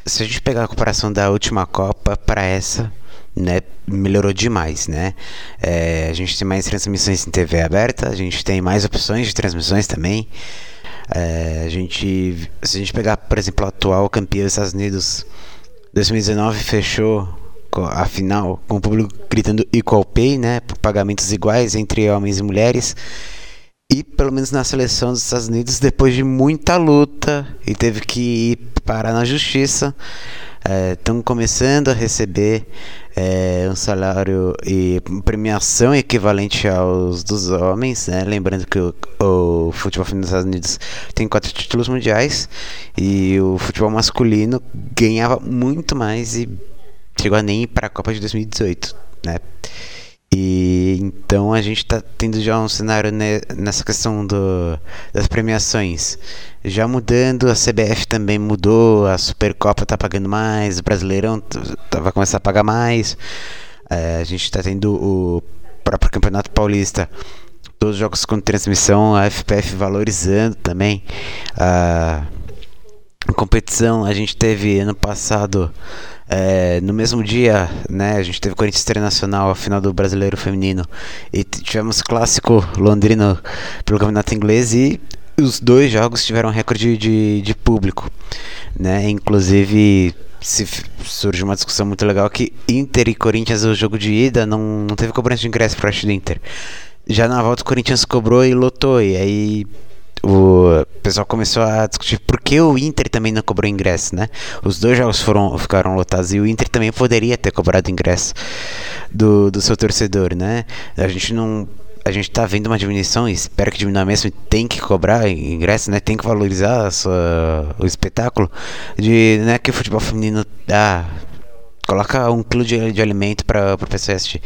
Se a gente pegar a comparação da última Copa para essa, né, melhorou demais, né? É, a gente tem mais transmissões em TV aberta, a gente tem mais opções de transmissões também. É, a gente, se a gente pegar, por exemplo, o atual campeão dos Estados Unidos, 2019 fechou a final com o público gritando equal pay, né, pagamentos iguais entre homens e mulheres. E pelo menos na seleção dos Estados Unidos, depois de muita luta e teve que ir parar na justiça, estão é, começando a receber é, um salário e premiação equivalente aos dos homens, né? Lembrando que o, o futebol feminino dos Estados Unidos tem quatro títulos mundiais e o futebol masculino ganhava muito mais e chegou a nem para a Copa de 2018, né? E então a gente está tendo já um cenário nessa questão do, das premiações. Já mudando, a CBF também mudou, a Supercopa está pagando mais, o Brasileirão vai começar a pagar mais. É, a gente está tendo o próprio Campeonato Paulista, todos os jogos com transmissão, a FPF valorizando também a competição. A gente teve ano passado é, no mesmo dia, né, a gente teve Corinthians Internacional, a final do Brasileiro Feminino, e tivemos clássico londrino pelo Campeonato Inglês e os dois jogos tiveram recorde de, de público, né? Inclusive se surge uma discussão muito legal que Inter e Corinthians o jogo de ida não, não teve cobrança de ingresso para o Inter. Já na volta o Corinthians cobrou e lotou e aí o pessoal começou a discutir por que o Inter também não cobrou ingresso, né? Os dois jogos foram, ficaram lotados e o Inter também poderia ter cobrado ingresso do, do seu torcedor, né? A gente não a gente tá vendo uma diminuição e espero que diminua mesmo tem que cobrar ingresso, né? Tem que valorizar sua, o espetáculo de né, que o futebol feminino dá coloca um quilo de, de alimento para o pessoal assistir.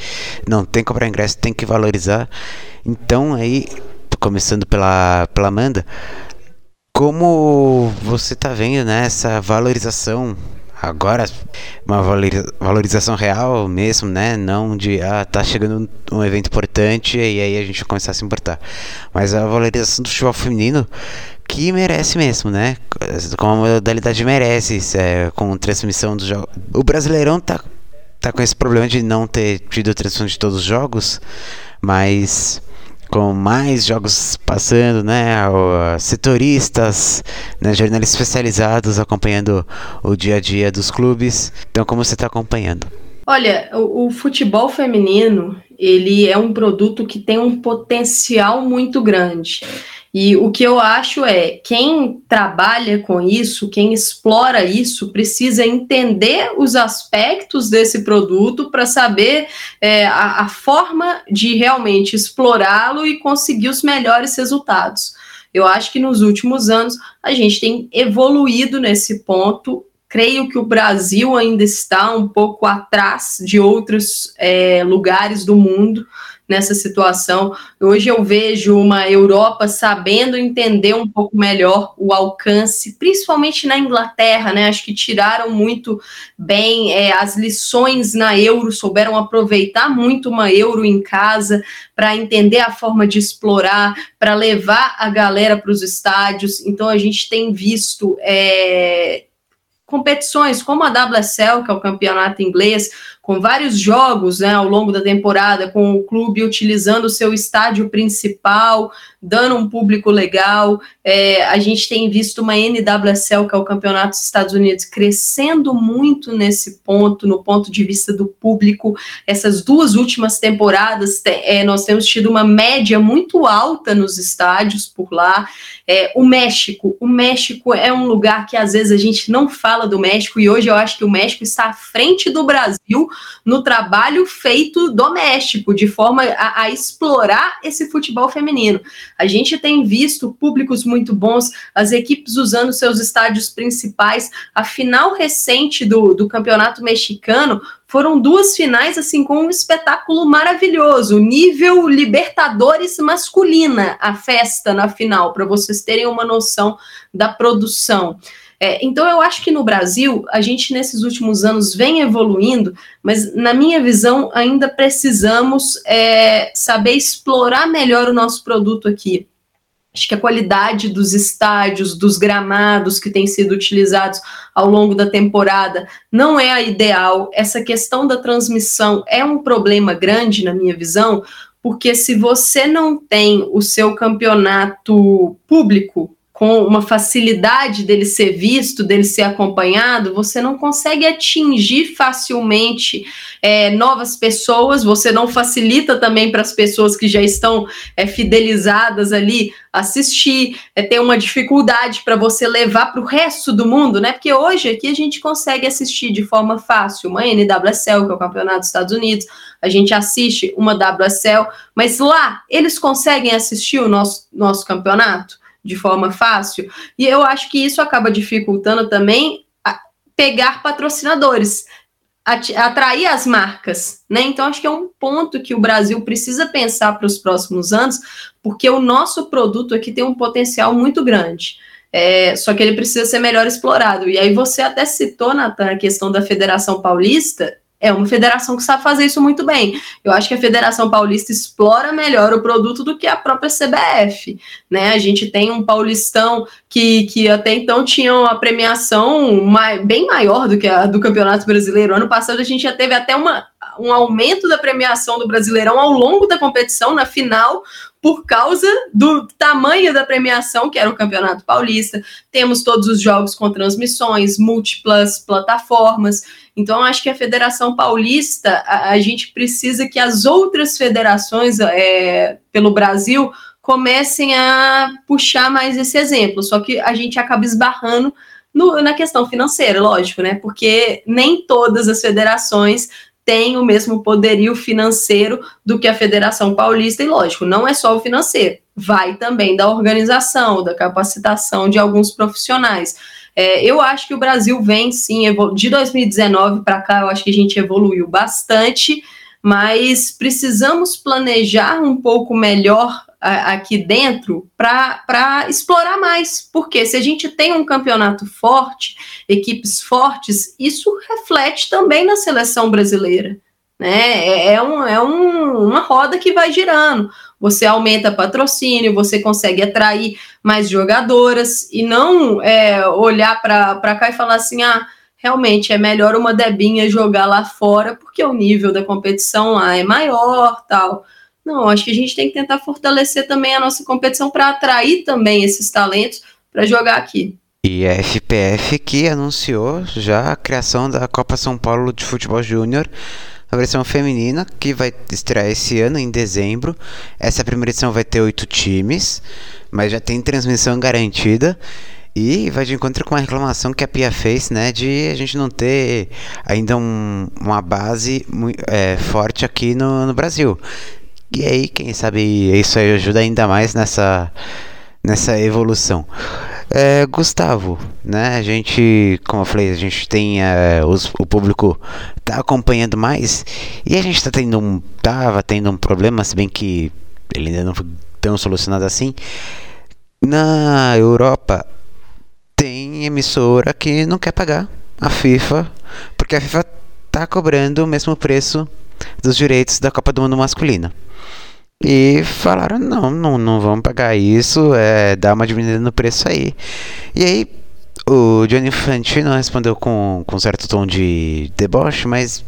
Não, tem que cobrar ingresso, tem que valorizar. Então aí começando pela, pela Amanda, como você está vendo né, essa valorização agora uma valorização real mesmo, né? Não de ah, tá chegando um evento importante e aí a gente vai começar a se importar. Mas a valorização do futebol feminino que merece mesmo, né? Como a modalidade merece, é, com transmissão dos jogos. O Brasileirão tá, tá com esse problema de não ter tido transmissão de todos os jogos, mas com mais jogos passando, né, setoristas, né, jornalistas especializados acompanhando o dia a dia dos clubes. Então, como você está acompanhando? Olha, o, o, futebol feminino ele é um produto que tem um potencial muito grande. E o que eu acho é quem trabalha com isso, quem explora isso, precisa entender os aspectos desse produto para saber é, a, a forma de realmente explorá-lo e conseguir os melhores resultados. Eu acho que nos últimos anos a gente tem evoluído nesse ponto creio que o Brasil ainda está um pouco atrás de outros é, lugares do mundo nessa situação. Hoje eu vejo uma Europa sabendo entender um pouco melhor o alcance, principalmente na Inglaterra, né? Acho que tiraram muito bem é, as lições na Euro, souberam aproveitar muito uma Euro em casa para entender a forma de explorar, para levar a galera para os estádios. Então a gente tem visto. É, competições como a WSL, que é o campeonato inglês, com vários jogos né, ao longo da temporada, com o clube utilizando o seu estádio principal, dando um público legal. É, a gente tem visto uma NWSL, que é o Campeonato dos Estados Unidos, crescendo muito nesse ponto, no ponto de vista do público. Essas duas últimas temporadas, é, nós temos tido uma média muito alta nos estádios por lá. É, o México, o México é um lugar que às vezes a gente não fala do México, e hoje eu acho que o México está à frente do Brasil no trabalho feito doméstico, de forma a, a explorar esse futebol feminino. A gente tem visto públicos muito bons, as equipes usando seus estádios principais. A final recente do, do campeonato mexicano foram duas finais assim com um espetáculo maravilhoso, nível Libertadores masculina, a festa na final, para vocês terem uma noção da produção. É, então, eu acho que no Brasil, a gente nesses últimos anos vem evoluindo, mas na minha visão, ainda precisamos é, saber explorar melhor o nosso produto aqui. Acho que a qualidade dos estádios, dos gramados que têm sido utilizados ao longo da temporada não é a ideal. Essa questão da transmissão é um problema grande, na minha visão, porque se você não tem o seu campeonato público com uma facilidade dele ser visto, dele ser acompanhado, você não consegue atingir facilmente é, novas pessoas, você não facilita também para as pessoas que já estão é, fidelizadas ali assistir, é, ter uma dificuldade para você levar para o resto do mundo, né? Porque hoje aqui a gente consegue assistir de forma fácil uma NWSL, que é o Campeonato dos Estados Unidos, a gente assiste uma WSL, mas lá eles conseguem assistir o nosso, nosso campeonato? De forma fácil. E eu acho que isso acaba dificultando também pegar patrocinadores, atrair as marcas, né? Então acho que é um ponto que o Brasil precisa pensar para os próximos anos, porque o nosso produto aqui tem um potencial muito grande. É, só que ele precisa ser melhor explorado. E aí você até citou, Natan, a questão da Federação Paulista, é uma federação que sabe fazer isso muito bem. Eu acho que a Federação Paulista explora melhor o produto do que a própria CBF. Né? A gente tem um paulistão que, que até então tinha uma premiação bem maior do que a do Campeonato Brasileiro. Ano passado a gente já teve até uma, um aumento da premiação do Brasileirão ao longo da competição, na final, por causa do tamanho da premiação, que era o Campeonato Paulista. Temos todos os jogos com transmissões, múltiplas plataformas. Então, acho que a Federação Paulista, a, a gente precisa que as outras federações é, pelo Brasil comecem a puxar mais esse exemplo. Só que a gente acaba esbarrando no, na questão financeira, lógico, né? Porque nem todas as federações tem o mesmo poderio financeiro do que a Federação Paulista, e lógico, não é só o financeiro, vai também da organização, da capacitação de alguns profissionais. É, eu acho que o Brasil vem sim, de 2019 para cá, eu acho que a gente evoluiu bastante, mas precisamos planejar um pouco melhor aqui dentro para explorar mais. Porque se a gente tem um campeonato forte, equipes fortes, isso reflete também na seleção brasileira. Né? É, é, um, é um, uma roda que vai girando. Você aumenta patrocínio, você consegue atrair mais jogadoras e não é, olhar para cá e falar assim: ah, realmente é melhor uma Debinha jogar lá fora porque o nível da competição lá é maior, tal. Não, acho que a gente tem que tentar fortalecer também a nossa competição para atrair também esses talentos para jogar aqui. E a FPF que anunciou já a criação da Copa São Paulo de Futebol Júnior, a versão feminina, que vai estrear esse ano, em dezembro. Essa primeira edição vai ter oito times, mas já tem transmissão garantida. E vai de encontro com a reclamação que a Pia fez, né, de a gente não ter ainda um, uma base muito, é, forte aqui no, no Brasil. E aí, quem sabe isso aí ajuda ainda mais nessa, nessa evolução. É, Gustavo, né? A gente, como eu falei, a gente tem é, os, o público tá acompanhando mais e a gente tá tendo um tava tendo um problema, se bem que ele ainda não foi tão solucionado assim. Na Europa tem emissora que não quer pagar a FIFA porque a FIFA tá cobrando o mesmo preço dos direitos da Copa do Mundo masculina. E falaram, não, não, não vamos pagar isso, é, dá uma diminuída no preço aí. E aí o Johnny Fantino respondeu com, com certo tom de deboche, mas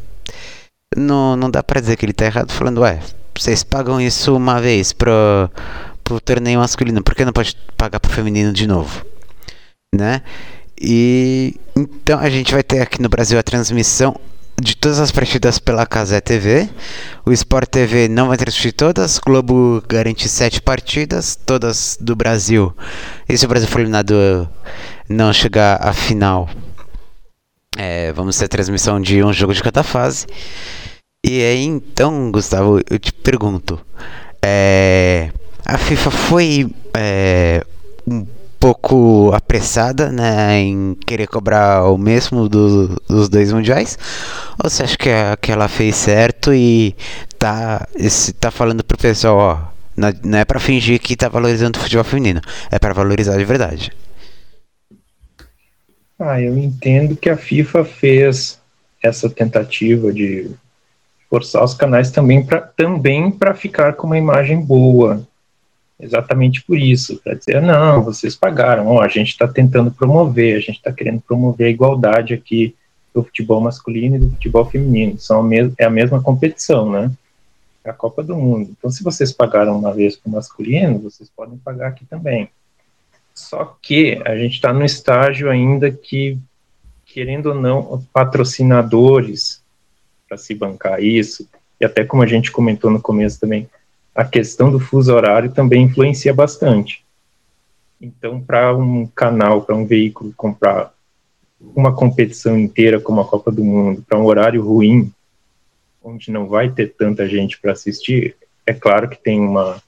não, não dá pra dizer que ele tá errado, falando, ué, vocês pagam isso uma vez pro, pro torneio masculino, por que não pode pagar pro feminino de novo? Né? E então a gente vai ter aqui no Brasil a transmissão de todas as partidas pela Casé TV. O Sport TV não vai transmitir todas. Globo garante sete partidas, todas do Brasil. E se o Brasil for eliminado não chegar à final, é, vamos ter transmissão de um jogo de cada fase. E aí então, Gustavo, eu te pergunto: é, a FIFA foi é, um pouco apressada né, em querer cobrar o mesmo do, dos dois mundiais? Ou você acha que, a, que ela fez certo e tá, tá falando pro pessoal, ó, não, não é para fingir que tá valorizando o futebol feminino, é para valorizar de verdade? Ah, eu entendo que a FIFA fez essa tentativa de forçar os canais também para também ficar com uma imagem boa exatamente por isso, para dizer, não, vocês pagaram, ó, a gente está tentando promover, a gente está querendo promover a igualdade aqui do futebol masculino e do futebol feminino, são a é a mesma competição, né? É a Copa do Mundo. Então, se vocês pagaram uma vez para o masculino, vocês podem pagar aqui também. Só que a gente está no estágio ainda que, querendo ou não, patrocinadores para se bancar isso, e até como a gente comentou no começo também, a questão do fuso horário também influencia bastante. Então, para um canal, para um veículo comprar uma competição inteira como a Copa do Mundo, para um horário ruim, onde não vai ter tanta gente para assistir, é claro que tem uma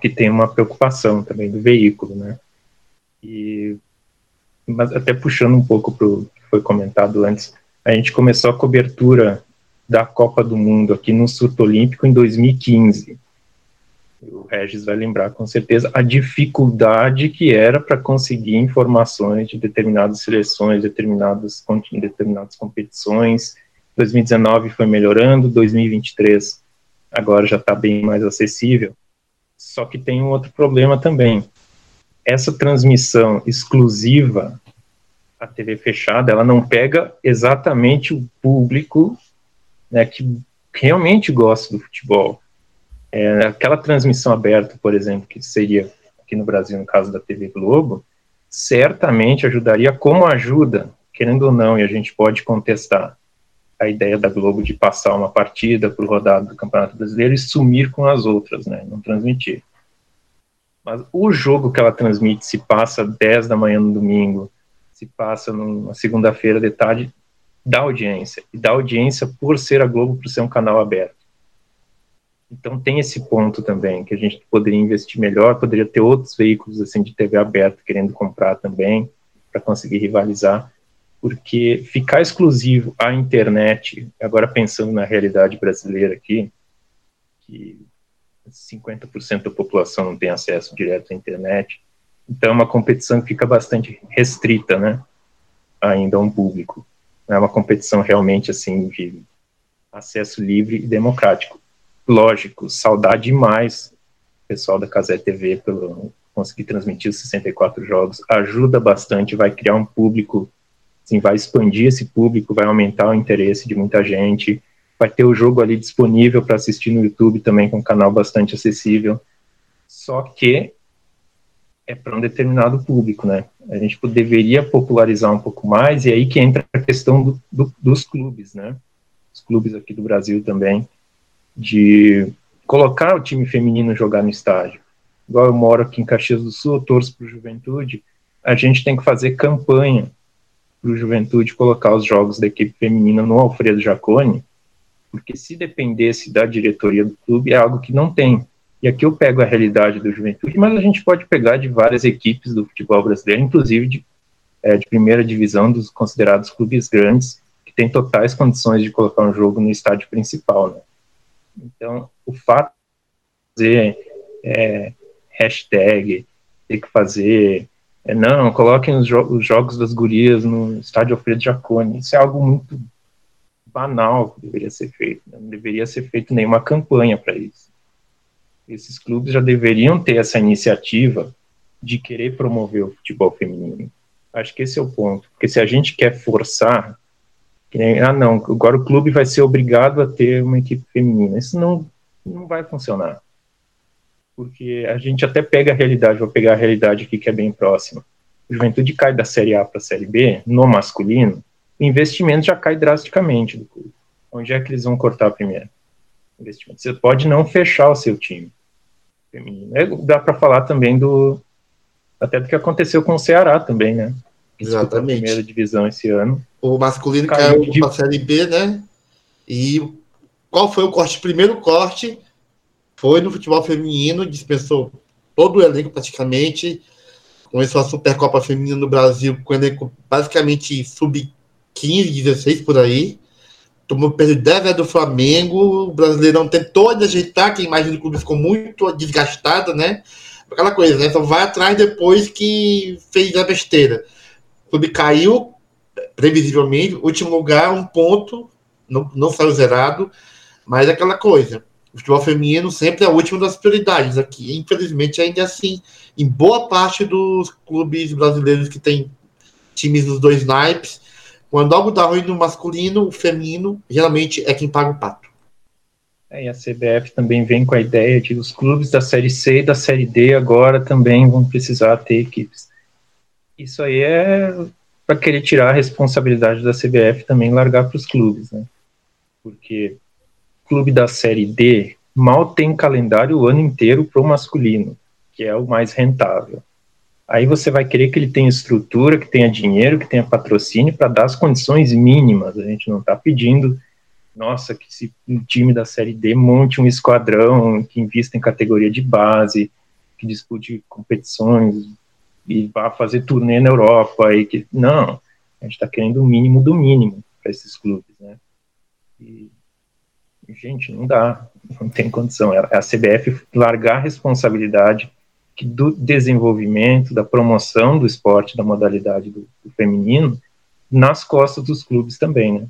que tem uma preocupação também do veículo, né? E mas até puxando um pouco para o que foi comentado antes, a gente começou a cobertura da Copa do Mundo aqui no Surto Olímpico em 2015. O Regis vai lembrar com certeza a dificuldade que era para conseguir informações de determinadas seleções, determinadas, determinadas competições. 2019 foi melhorando, 2023 agora já está bem mais acessível. Só que tem um outro problema também. Essa transmissão exclusiva a TV fechada, ela não pega exatamente o público né, que realmente gosta do futebol. É, aquela transmissão aberta, por exemplo, que seria aqui no Brasil, no caso da TV Globo, certamente ajudaria, como ajuda, querendo ou não, e a gente pode contestar a ideia da Globo de passar uma partida por rodado do Campeonato Brasileiro e sumir com as outras, né, não transmitir. Mas o jogo que ela transmite se passa 10 da manhã no domingo, se passa numa segunda-feira de tarde, dá audiência. E dá audiência por ser a Globo, por ser um canal aberto. Então tem esse ponto também, que a gente poderia investir melhor, poderia ter outros veículos assim de TV aberta querendo comprar também, para conseguir rivalizar, porque ficar exclusivo à internet, agora pensando na realidade brasileira aqui, que 50% da população não tem acesso direto à internet, então, é uma competição que fica bastante restrita, né? Ainda a um público. É uma competição realmente, assim, de acesso livre e democrático. Lógico, saudade demais o pessoal da Casé TV pelo conseguir transmitir os 64 jogos. Ajuda bastante, vai criar um público, assim, vai expandir esse público, vai aumentar o interesse de muita gente. Vai ter o jogo ali disponível para assistir no YouTube também, com um canal bastante acessível. Só que é para um determinado público, né? A gente deveria popularizar um pouco mais, e aí que entra a questão do, do, dos clubes, né? Os clubes aqui do Brasil também, de colocar o time feminino jogar no estádio. Igual eu moro aqui em Caxias do Sul, eu torço para o Juventude, a gente tem que fazer campanha para o Juventude colocar os jogos da equipe feminina no Alfredo Jaconi, porque se dependesse da diretoria do clube, é algo que não tem. E aqui eu pego a realidade do Juventude, mas a gente pode pegar de várias equipes do futebol brasileiro, inclusive de, é, de primeira divisão dos considerados clubes grandes, que têm totais condições de colocar um jogo no estádio principal. Né? Então, o fato de fazer é, hashtag, ter que fazer. É, não, coloquem os, jo os, jogos das gurias no estádio Alfredo Jaconi. Isso é algo muito banal que deveria ser feito. Né? Não deveria ser feito nenhuma campanha para isso esses clubes já deveriam ter essa iniciativa de querer promover o futebol feminino. Acho que esse é o ponto. Porque se a gente quer forçar, nem, ah, não, agora o clube vai ser obrigado a ter uma equipe feminina. Isso não, não vai funcionar. Porque a gente até pega a realidade, vou pegar a realidade aqui que é bem próxima. O Juventude cai da Série A para a Série B, no masculino, o investimento já cai drasticamente do clube. Onde é que eles vão cortar primeiro? Investimento. Você pode não fechar o seu time, feminino. É, dá para falar também do até do que aconteceu com o Ceará também, né? Exatamente. A primeira divisão esse ano. O masculino caiu, caiu de... para a Série B, né? E qual foi o corte? O primeiro corte foi no futebol feminino, dispensou todo o elenco praticamente. Começou a Supercopa Feminina no Brasil com elenco basicamente sub-15, 16 por aí tomou perda de 10 do Flamengo, o Brasileirão tentou ajeitar, que a imagem do clube ficou muito desgastada, né? Aquela coisa, né? Só vai atrás depois que fez a besteira. O clube caiu, previsivelmente, último lugar, um ponto, não, não saiu zerado, mas é aquela coisa. O futebol feminino sempre é a última das prioridades aqui. Infelizmente, ainda assim, em boa parte dos clubes brasileiros que tem times dos dois naipes, quando algo dá ruim no masculino, o feminino geralmente é quem paga o pato. É, e a CBF também vem com a ideia de os clubes da Série C e da Série D agora também vão precisar ter equipes. Isso aí é para querer tirar a responsabilidade da CBF também largar para os clubes, né? Porque clube da Série D mal tem calendário o ano inteiro para o masculino, que é o mais rentável. Aí você vai querer que ele tenha estrutura, que tenha dinheiro, que tenha patrocínio para dar as condições mínimas. A gente não está pedindo nossa, que se um time da Série D monte um esquadrão que invista em categoria de base, que dispute competições e vá fazer turnê na Europa e que não, a gente está querendo o mínimo do mínimo para esses clubes, né? E, gente, não dá, não tem condição. É a CBF largar a responsabilidade do desenvolvimento, da promoção do esporte, da modalidade do, do feminino, nas costas dos clubes também, né?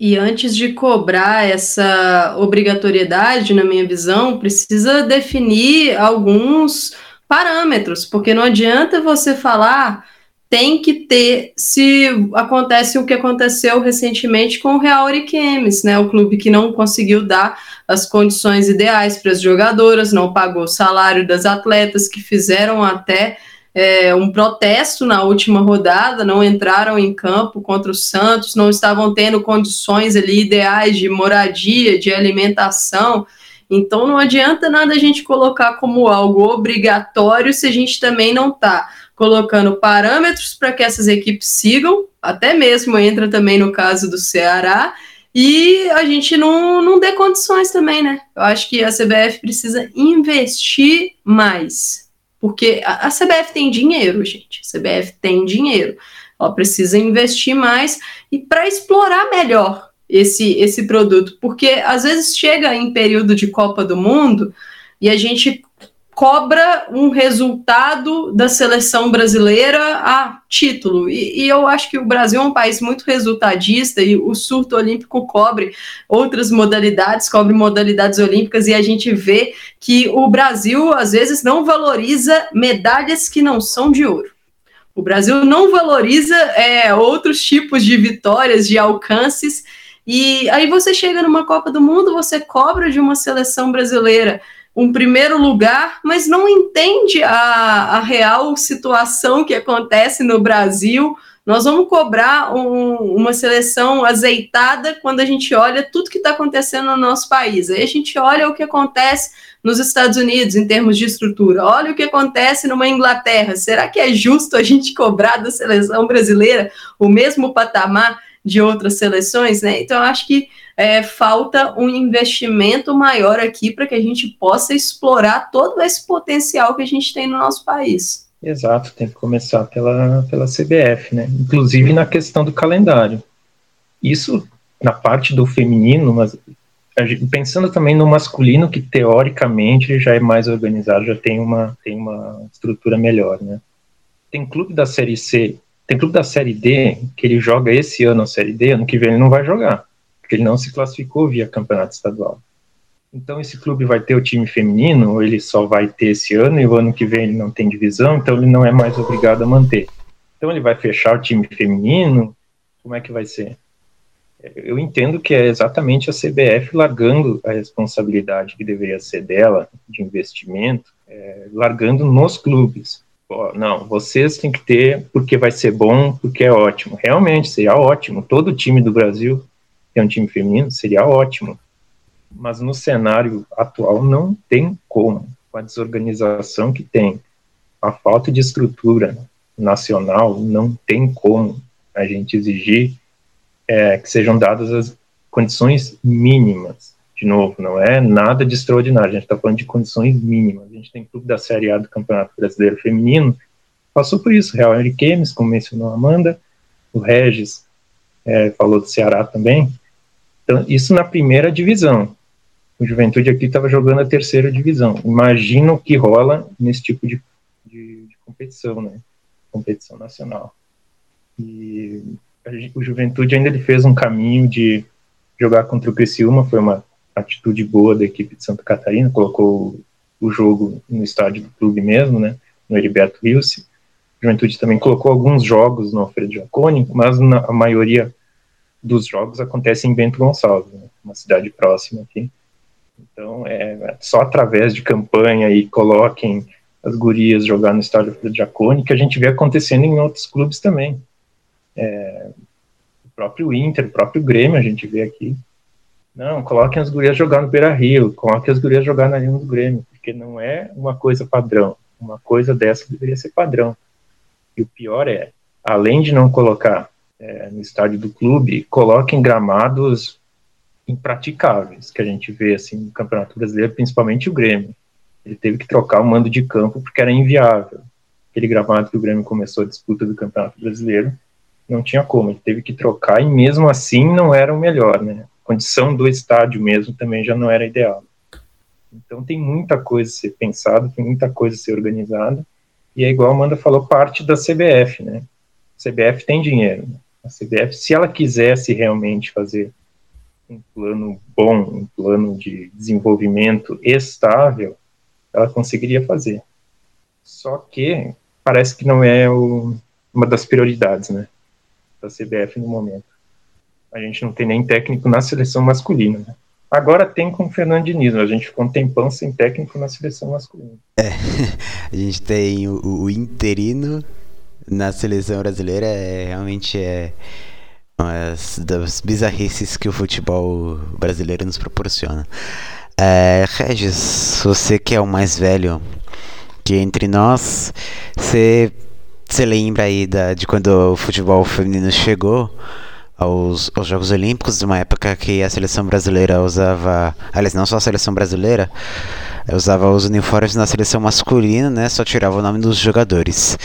E antes de cobrar essa obrigatoriedade, na minha visão, precisa definir alguns parâmetros, porque não adianta você falar tem que ter, se acontece o que aconteceu recentemente com o Real Ariquemes, né, o clube que não conseguiu dar as condições ideais para as jogadoras, não pagou o salário das atletas que fizeram até é, um protesto na última rodada, não entraram em campo contra o Santos, não estavam tendo condições ali ideais de moradia, de alimentação. Então não adianta nada a gente colocar como algo obrigatório se a gente também não está colocando parâmetros para que essas equipes sigam, até mesmo entra também no caso do Ceará, e a gente não, não dê condições também, né? Eu acho que a CBF precisa investir mais porque a, a CBF tem dinheiro, gente. A CBF tem dinheiro. Ela precisa investir mais e para explorar melhor esse, esse produto. Porque às vezes chega em período de Copa do Mundo e a gente cobra um resultado da seleção brasileira a título. E, e, eu acho que o Brasil é um país muito resultadista e o surto olímpico cobre outras modalidades, cobre modalidades olímpicas, e a gente vê que o Brasil, às vezes, não valoriza medalhas que não são de ouro. O Brasil não valoriza é, outros tipos de vitórias, de alcances. E aí você chega numa Copa do Mundo, você cobra de uma seleção brasileira um primeiro lugar, mas não entende a, a real situação que acontece no Brasil. Nós vamos cobrar um, uma seleção azeitada quando a gente olha tudo que está acontecendo no nosso país. Aí a gente olha o que acontece nos Estados Unidos em termos de estrutura, olha o que acontece numa Inglaterra. Será que é justo a gente cobrar da seleção brasileira o mesmo patamar de outras seleções? Né? Então, acho que é, falta um investimento maior aqui para que a gente possa explorar todo esse potencial que a gente tem no nosso país. Exato, tem que começar pela, pela CBF, né? Inclusive na questão do calendário. Isso na parte do feminino, mas pensando também no masculino, que teoricamente já é mais organizado, já tem uma, tem uma estrutura melhor, né? Tem clube da Série C, tem clube da Série D, que ele joga esse ano a Série D, ano que vem ele não vai jogar porque ele não se classificou via campeonato estadual. Então esse clube vai ter o time feminino, ou ele só vai ter esse ano e o ano que vem ele não tem divisão, então ele não é mais obrigado a manter. Então ele vai fechar o time feminino, como é que vai ser? Eu entendo que é exatamente a CBF largando a responsabilidade que deveria ser dela de investimento, é, largando nos clubes. Não, vocês têm que ter porque vai ser bom, porque é ótimo. Realmente seria ótimo. Todo time do Brasil ter um time feminino seria ótimo. Mas no cenário atual não tem como, com a desorganização que tem, a falta de estrutura nacional, não tem como a gente exigir é, que sejam dadas as condições mínimas. De novo, não é nada de extraordinário, a gente está falando de condições mínimas. A gente tem clube da Série A do Campeonato Brasileiro Feminino, passou por isso, Real Henrique como mencionou a Amanda, o Regis é, falou do Ceará também, então, isso na primeira divisão. O Juventude aqui estava jogando a terceira divisão. Imagina o que rola nesse tipo de, de, de competição, né? Competição nacional. E a, o Juventude ainda ele fez um caminho de jogar contra o Criciúma, foi uma atitude boa da equipe de Santa Catarina, colocou o jogo no estádio do clube mesmo, né? No Heriberto Rios. Juventude também colocou alguns jogos no Alfredo Jaconi, mas na, a maioria dos jogos acontecem em Bento Gonçalves, né, uma cidade próxima aqui. Então, é só através de campanha e coloquem as gurias jogar no estádio Jacone que a gente vê acontecendo em outros clubes também. É, o próprio Inter, o próprio Grêmio, a gente vê aqui. Não, coloquem as gurias jogar no Beira Rio, coloquem as gurias jogar na Arena do Grêmio, porque não é uma coisa padrão. Uma coisa dessa deveria ser padrão. E o pior é, além de não colocar é, no estádio do clube, coloquem gramados impraticáveis, que a gente vê assim no Campeonato Brasileiro, principalmente o Grêmio. Ele teve que trocar o mando de campo porque era inviável. Aquele gramado que o Grêmio começou a disputa do Campeonato Brasileiro, não tinha como, ele teve que trocar e mesmo assim não era o melhor, né? Condição do estádio mesmo também já não era ideal. Então tem muita coisa a ser pensada, tem muita coisa a ser organizada, e é igual a Amanda falou, parte da CBF, né? A CBF tem dinheiro. Né? A CBF, se ela quisesse realmente fazer um plano bom, um plano de desenvolvimento estável, ela conseguiria fazer. Só que parece que não é o, uma das prioridades, né, da CBF no momento. A gente não tem nem técnico na seleção masculina, né? Agora tem com o Fernando Diniz, a gente ficou um tempão sem técnico na seleção masculina. É, <laughs> a gente tem o, o interino na seleção brasileira, é, realmente é uma das bizarrices que o futebol brasileiro nos proporciona. É, Regis, você que é o mais velho que entre nós, você, lembra aí da, de quando o futebol feminino chegou aos, aos Jogos Olímpicos, uma época que a seleção brasileira usava, aliás, não só a seleção brasileira, usava os uniformes na seleção masculina, né, só tirava o nome dos jogadores.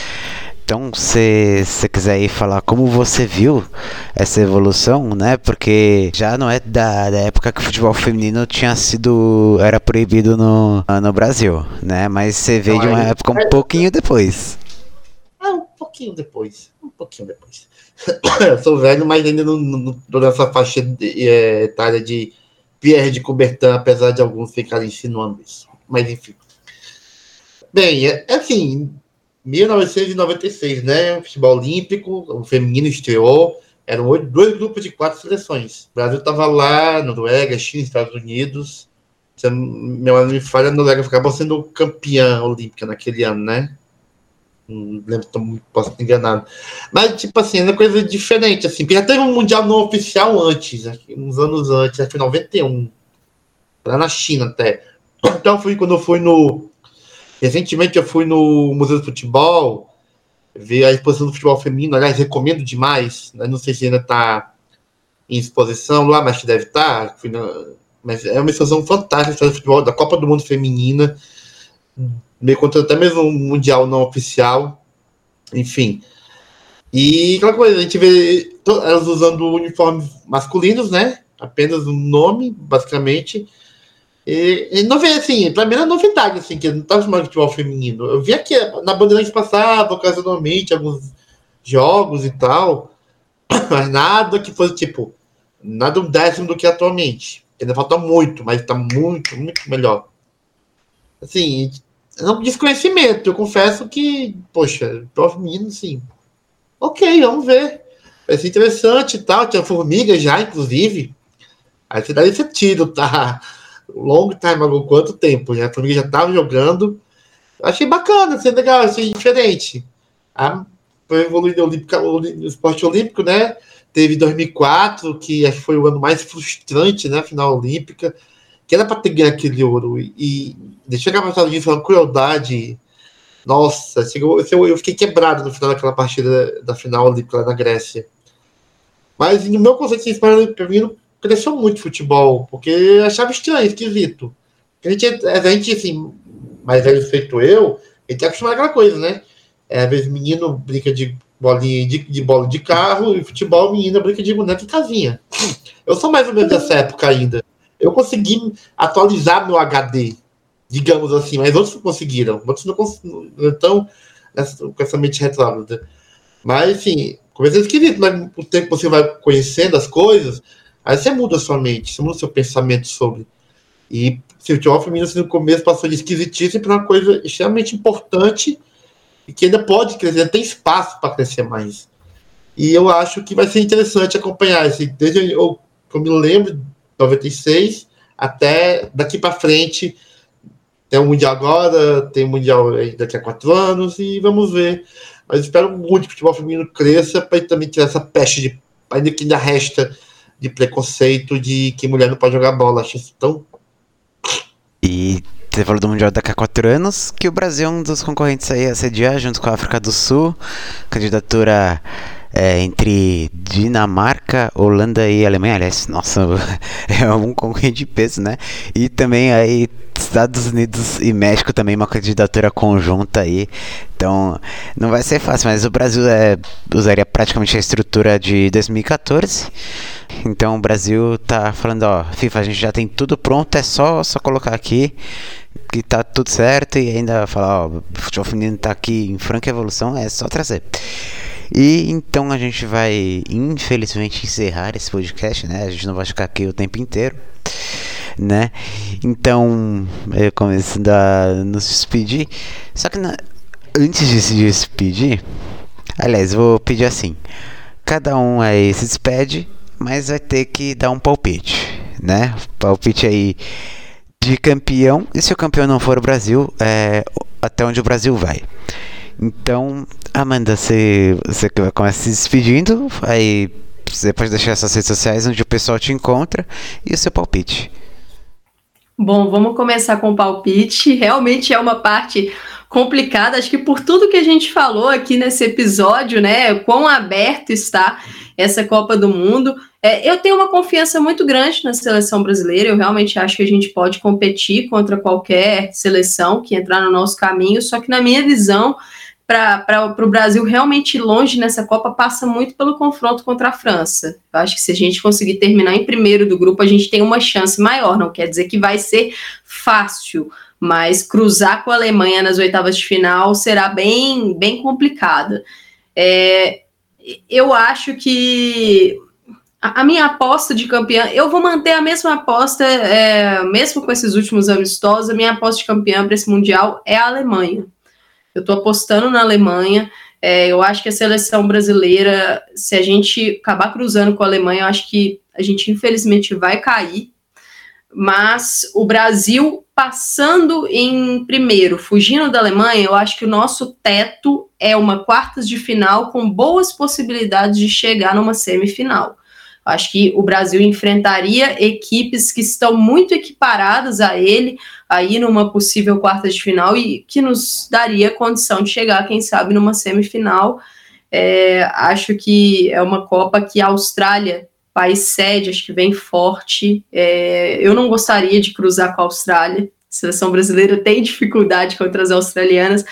Então, se você quiser aí falar como você viu essa evolução, né? Porque já não é da, da, época que o futebol feminino tinha sido. era proibido no, no Brasil, né? Mas você veio de uma época um pouquinho depois. Ah, um pouquinho depois. Um pouquinho depois. <coughs> Sou velho, mas ainda não, não tô nessa faixa de, é, etária de Pierre de Coubertin, apesar de alguns ficarem insinuando isso. Mas enfim. Bem, é, é assim, 1996, né? Futebol Olímpico, o feminino estreou. Eram dois grupos de quatro seleções. O Brasil estava lá, Noruega, China, Estados Unidos. Se meu ano me falha, a Noruega acabou sendo campeã olímpica naquele ano, né? Não lembro, posso estar enganado. Mas, tipo assim, é coisa diferente, assim. Porque já teve um Mundial não oficial antes, uns anos antes, acho que 91. Lá na China até. Então, fui quando eu fui no Recentemente eu fui no Museu do Futebol ver a exposição do futebol feminino. Aliás, recomendo demais. Né? Não sei se ainda está em exposição lá, mas deve estar. Tá. Mas é uma exposição fantástica do futebol, da Copa do Mundo Feminina. Me conta até mesmo um Mundial não oficial. Enfim. E aquela coisa, a gente vê elas usando uniformes masculinos, né? Apenas o um nome, basicamente e, e não vem assim, pra mim era novidade, assim, que não tava chamando de futebol feminino. Eu vi que na Bandeirantes passava ocasionalmente alguns jogos e tal, <coughs> mas nada que fosse tipo, nada um décimo do que atualmente. Ainda falta muito, mas tá muito, muito melhor. Assim, um desconhecimento. Eu confesso que, poxa, futebol feminino, sim. Ok, vamos ver. Vai ser interessante e tal. Tinha formiga já, inclusive. Aí você deve ser tido, tá? long time ago, quanto tempo, né? A família já estava jogando. Achei bacana, achei legal, achei diferente. Ah, foi evoluindo o esporte olímpico, né? Teve 2004, que acho que foi o ano mais frustrante, né? Final olímpica, que era para ter ganho aquele ouro. E, deixa eu passar disso, uma crueldade. Nossa, chegou, eu fiquei quebrado no final daquela partida da final olímpica lá na Grécia. Mas no meu conceito de para mim cresceu muito futebol, porque eu achava estranho, esquisito. A gente, a gente assim, mais velho feito eu, a gente é acostumado àquela coisa, né? É, às vezes menino brinca de bolinha de, de bola de carro e futebol, menina brinca de boneca e casinha. Eu sou mais ou menos dessa época ainda. Eu consegui atualizar meu HD, digamos assim, mas outros não conseguiram. Outros não conseguiram. Então, com essa mente retrógrada. Mas, assim, começa esquisito, mas o tempo você vai conhecendo as coisas, Aí você muda a sua mente, você muda o seu pensamento sobre. E o feminino assim, no começo passou de esquisitice para uma coisa extremamente importante e que ainda pode crescer, tem espaço para crescer mais. E eu acho que vai ser interessante acompanhar esse. Desde eu, eu me lembro, 96, até daqui para frente. Tem o Mundial agora, tem o Mundial daqui a quatro anos, e vamos ver. Mas espero muito que o futebol feminino cresça para também tirar essa peste de. ainda que ainda resta de preconceito de que mulher não pode jogar bola. Acho isso tão. E você falou do Mundial daqui a quatro anos, que o Brasil é um dos concorrentes aí a sediar, junto com a África do Sul. Candidatura é, entre Dinamarca, Holanda e Alemanha. Aliás, nossa, <laughs> é um concorrente de peso, né? E também aí Estados Unidos e México também uma candidatura conjunta aí. Então, não vai ser fácil, mas o Brasil é, usaria praticamente a estrutura de 2014. Então, o Brasil tá falando, ó, FIFA, a gente já tem tudo pronto, é só só colocar aqui que tá tudo certo e ainda falar, ó, o futebol feminino tá aqui em franca evolução, é só trazer. E então a gente vai, infelizmente, encerrar esse podcast, né? A gente não vai ficar aqui o tempo inteiro, né? Então, eu a nos despedir. Só que na, antes de se despedir, aliás, vou pedir assim: cada um aí se despede, mas vai ter que dar um palpite, né? Palpite aí de campeão. E se o campeão não for o Brasil, é até onde o Brasil vai. Então, Amanda, você, você começa se despedindo, aí você pode deixar suas redes sociais onde o pessoal te encontra e o seu palpite. Bom, vamos começar com o palpite. Realmente é uma parte complicada, acho que por tudo que a gente falou aqui nesse episódio, né? Quão aberto está essa Copa do Mundo. É, eu tenho uma confiança muito grande na seleção brasileira. Eu realmente acho que a gente pode competir contra qualquer seleção que entrar no nosso caminho. Só que, na minha visão, para o Brasil realmente longe nessa Copa passa muito pelo confronto contra a França. Eu acho que se a gente conseguir terminar em primeiro do grupo, a gente tem uma chance maior. Não quer dizer que vai ser fácil, mas cruzar com a Alemanha nas oitavas de final será bem, bem complicado. É, eu acho que a, minha aposta de campeã, eu vou manter a mesma aposta, é, mesmo com esses últimos amistosos, a minha aposta de campeã para esse Mundial é a Alemanha. Eu estou apostando na Alemanha. É, eu acho que a seleção brasileira, se a gente acabar cruzando com a Alemanha, eu acho que a gente infelizmente vai cair. Mas o Brasil passando em primeiro, fugindo da Alemanha, eu acho que o nosso teto é uma quartas de final com boas possibilidades de chegar numa semifinal. Acho que o Brasil enfrentaria equipes que estão muito equiparadas a ele aí numa possível quarta de final e que nos daria condição de chegar, quem sabe, numa semifinal. É, acho que é uma Copa que a Austrália, país sede, acho que vem forte. É, eu não gostaria de cruzar com a Austrália. A seleção brasileira tem dificuldade contra as australianas,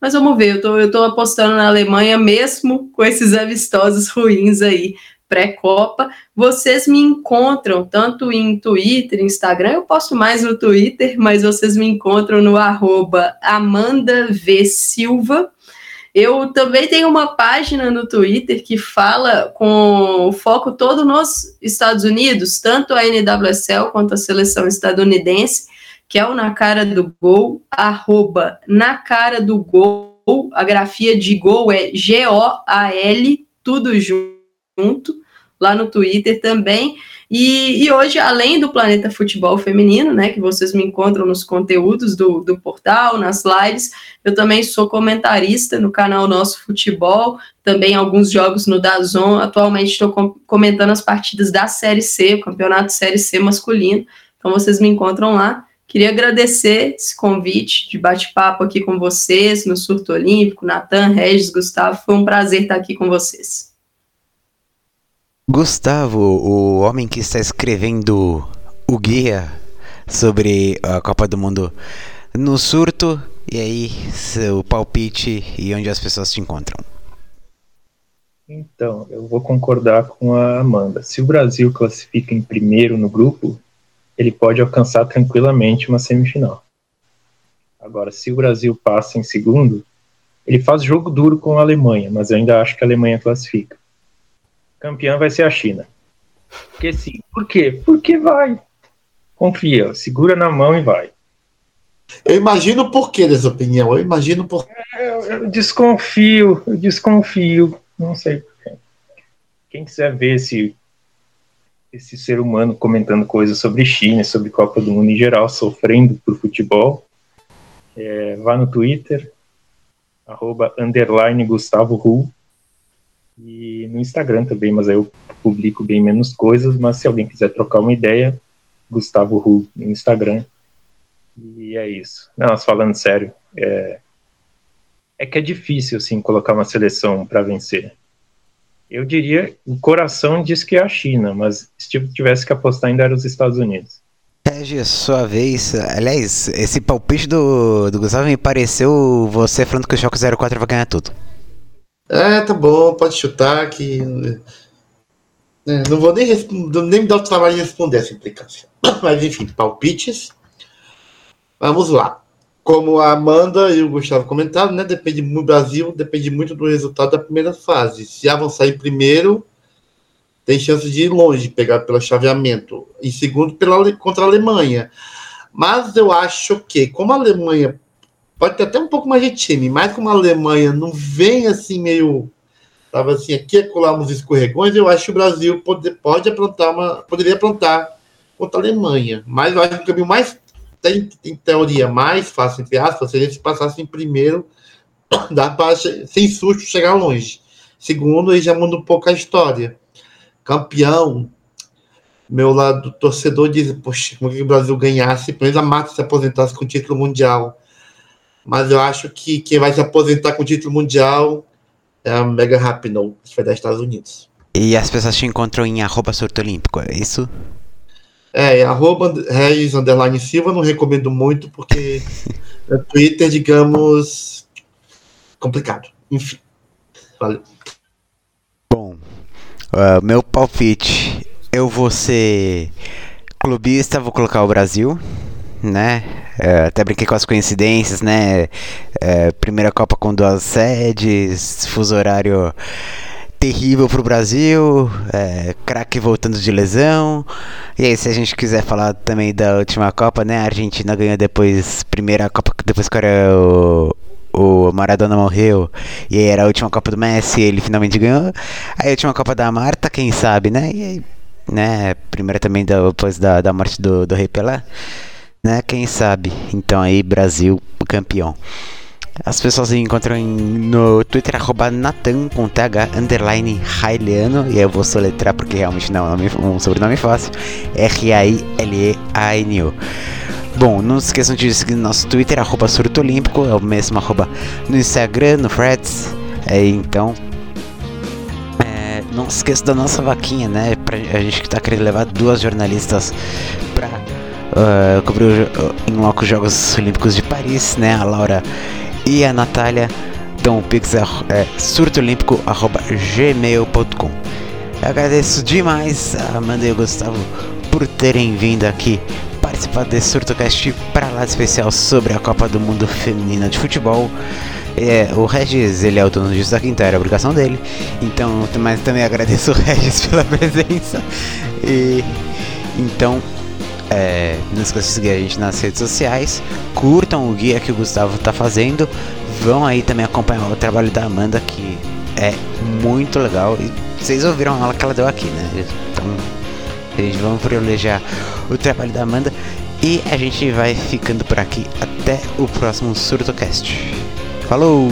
mas vamos ver. Eu tô, tô apostando na Alemanha mesmo com esses amistosos ruins aí pré-copa. Vocês me encontram tanto em Twitter, Instagram, eu posto mais no Twitter, mas vocês me encontram no arroba Amanda V. Silva. Eu também tenho uma página no Twitter que fala com o foco todo nos Estados Unidos, tanto a NWSL quanto a seleção estadunidense, que é o Na Cara do Gol, arroba Na Cara do Gol, a grafia de gol é G-O-A-L, tudo junto lá no Twitter também. E, e, hoje, além do Planeta Futebol Feminino, né, que vocês me encontram nos conteúdos do, do portal, nas lives, eu também sou comentarista no canal Nosso Futebol, também alguns jogos no Dazon. Atualmente estou com, comentando as partidas da Série C, o campeonato Série C masculino. Então vocês me encontram lá. Queria agradecer esse convite de bate-papo aqui com vocês no Surto Olímpico, Natan, Regis, Gustavo. Foi um prazer estar aqui com vocês. Gustavo, o homem que está escrevendo o guia sobre a Copa do Mundo no surto, e aí seu palpite e onde as pessoas te encontram. Então, eu vou concordar com a Amanda. Se o Brasil classifica em primeiro no grupo, ele pode alcançar tranquilamente uma semifinal. Agora, se o Brasil passa em segundo, ele faz jogo duro com a Alemanha, mas eu ainda acho que a Alemanha classifica campeã vai ser a China. Porque sim. Por quê? Porque vai. Confia, segura na mão e vai. Eu imagino o porquê dessa opinião. Eu imagino por. Eu, eu desconfio, eu desconfio. Não sei. Quem quiser ver esse esse ser humano comentando coisas sobre China, sobre Copa do Mundo em geral, sofrendo por futebol, é, vá no Twitter, arroba underline Gustavo Ru, e no Instagram também, mas aí eu publico bem menos coisas, mas se alguém quiser trocar uma ideia, Gustavo Ru no Instagram. E é isso. Não, falando sério, é, é que é difícil, assim, colocar uma seleção para vencer. Eu diria, o coração diz que é a China, mas se tivesse que apostar ainda era os Estados Unidos. Regi, sua vez. Aliás, esse palpite do, do Gustavo me pareceu você falando que o Choque 04 vai ganhar tudo. É, tá bom, pode chutar que. É, não vou nem, nem me dar o trabalho de responder essa implicância. <laughs> Mas enfim, palpites. Vamos lá. Como a Amanda e o Gustavo comentaram, né? Depende no Brasil, depende muito do resultado da primeira fase. Se avançar em primeiro, tem chance de ir longe, pegar pelo chaveamento. Em segundo, pela, contra a Alemanha. Mas eu acho que, como a Alemanha pode ter até um pouco mais de time, mas como a Alemanha não vem assim meio. Tava assim, aqui é colar uns escorregões, eu acho que o Brasil pode, pode aprontar uma. Poderia aprontar contra a Alemanha. Mas eu acho que o caminho mais. Tem, em teoria, mais fácil, entre aspas, seria se passasse em primeiro, <coughs> dá para, sem susto, chegar longe. Segundo, aí já muda um pouco a história. Campeão, meu lado torcedor diz, poxa, como que o Brasil ganhasse, pelo menos a Mata se aposentasse com o título mundial mas eu acho que quem vai se aposentar com o título mundial é a Mega Rapinoe, que vai dar Estados Unidos. E as pessoas te encontram em arroba surto olímpico, é isso? É, arroba Regis Underline Silva, não recomendo muito, porque no <laughs> Twitter, digamos, complicado. Enfim. Valeu. Bom, uh, meu palpite, eu vou ser clubista, vou colocar o Brasil, né? É, até brinquei com as coincidências, né? É, primeira Copa com duas sedes, fuso horário terrível pro Brasil, é, craque voltando de lesão. E aí, se a gente quiser falar também da última Copa, né? A Argentina ganhou depois, primeira Copa, depois que era o, o Maradona morreu, e aí era a última Copa do Messi, ele finalmente ganhou. Aí a última Copa da Marta, quem sabe, né? E aí, né? Primeira também depois da, da morte do, do Rei Pelé né? Quem sabe? Então aí, Brasil campeão. As pessoas encontram no Twitter, arroba Natan, com TH, underline, Railiano, e eu vou soletrar porque realmente não é um, sobrenome fácil, R-A-I-L-E-A-N-O. Bom, não se esqueçam de seguir no nosso Twitter, arroba Surto Olímpico, é o mesmo arroba no Instagram, no Freds, é, então... É, não se esqueça da nossa vaquinha, né? Pra, a gente que tá querendo levar duas jornalistas pra uh, cobriu em loco os Jogos Olímpicos de Paris, né? A Laura e a Natália. Então o pix é, é surtoolímpico.gmail.com Agradeço demais a Amanda e o Gustavo por terem vindo aqui participar desse SurtoCast para lá especial sobre a Copa do Mundo Feminina de Futebol. É, o Regis, ele é o dono disso da quinta, era a obrigação dele. Então, mas também agradeço o <laughs> Regis pela presença. E então, é, não esqueça de seguir a gente nas redes sociais. Curtam o guia que o Gustavo está fazendo. Vão aí também acompanhar o trabalho da Amanda, que é muito legal. E vocês ouviram a aula que ela deu aqui, né? Então, a gente vamos privilegiar o trabalho da Amanda. E a gente vai ficando por aqui. Até o próximo SurtoCast. Falou!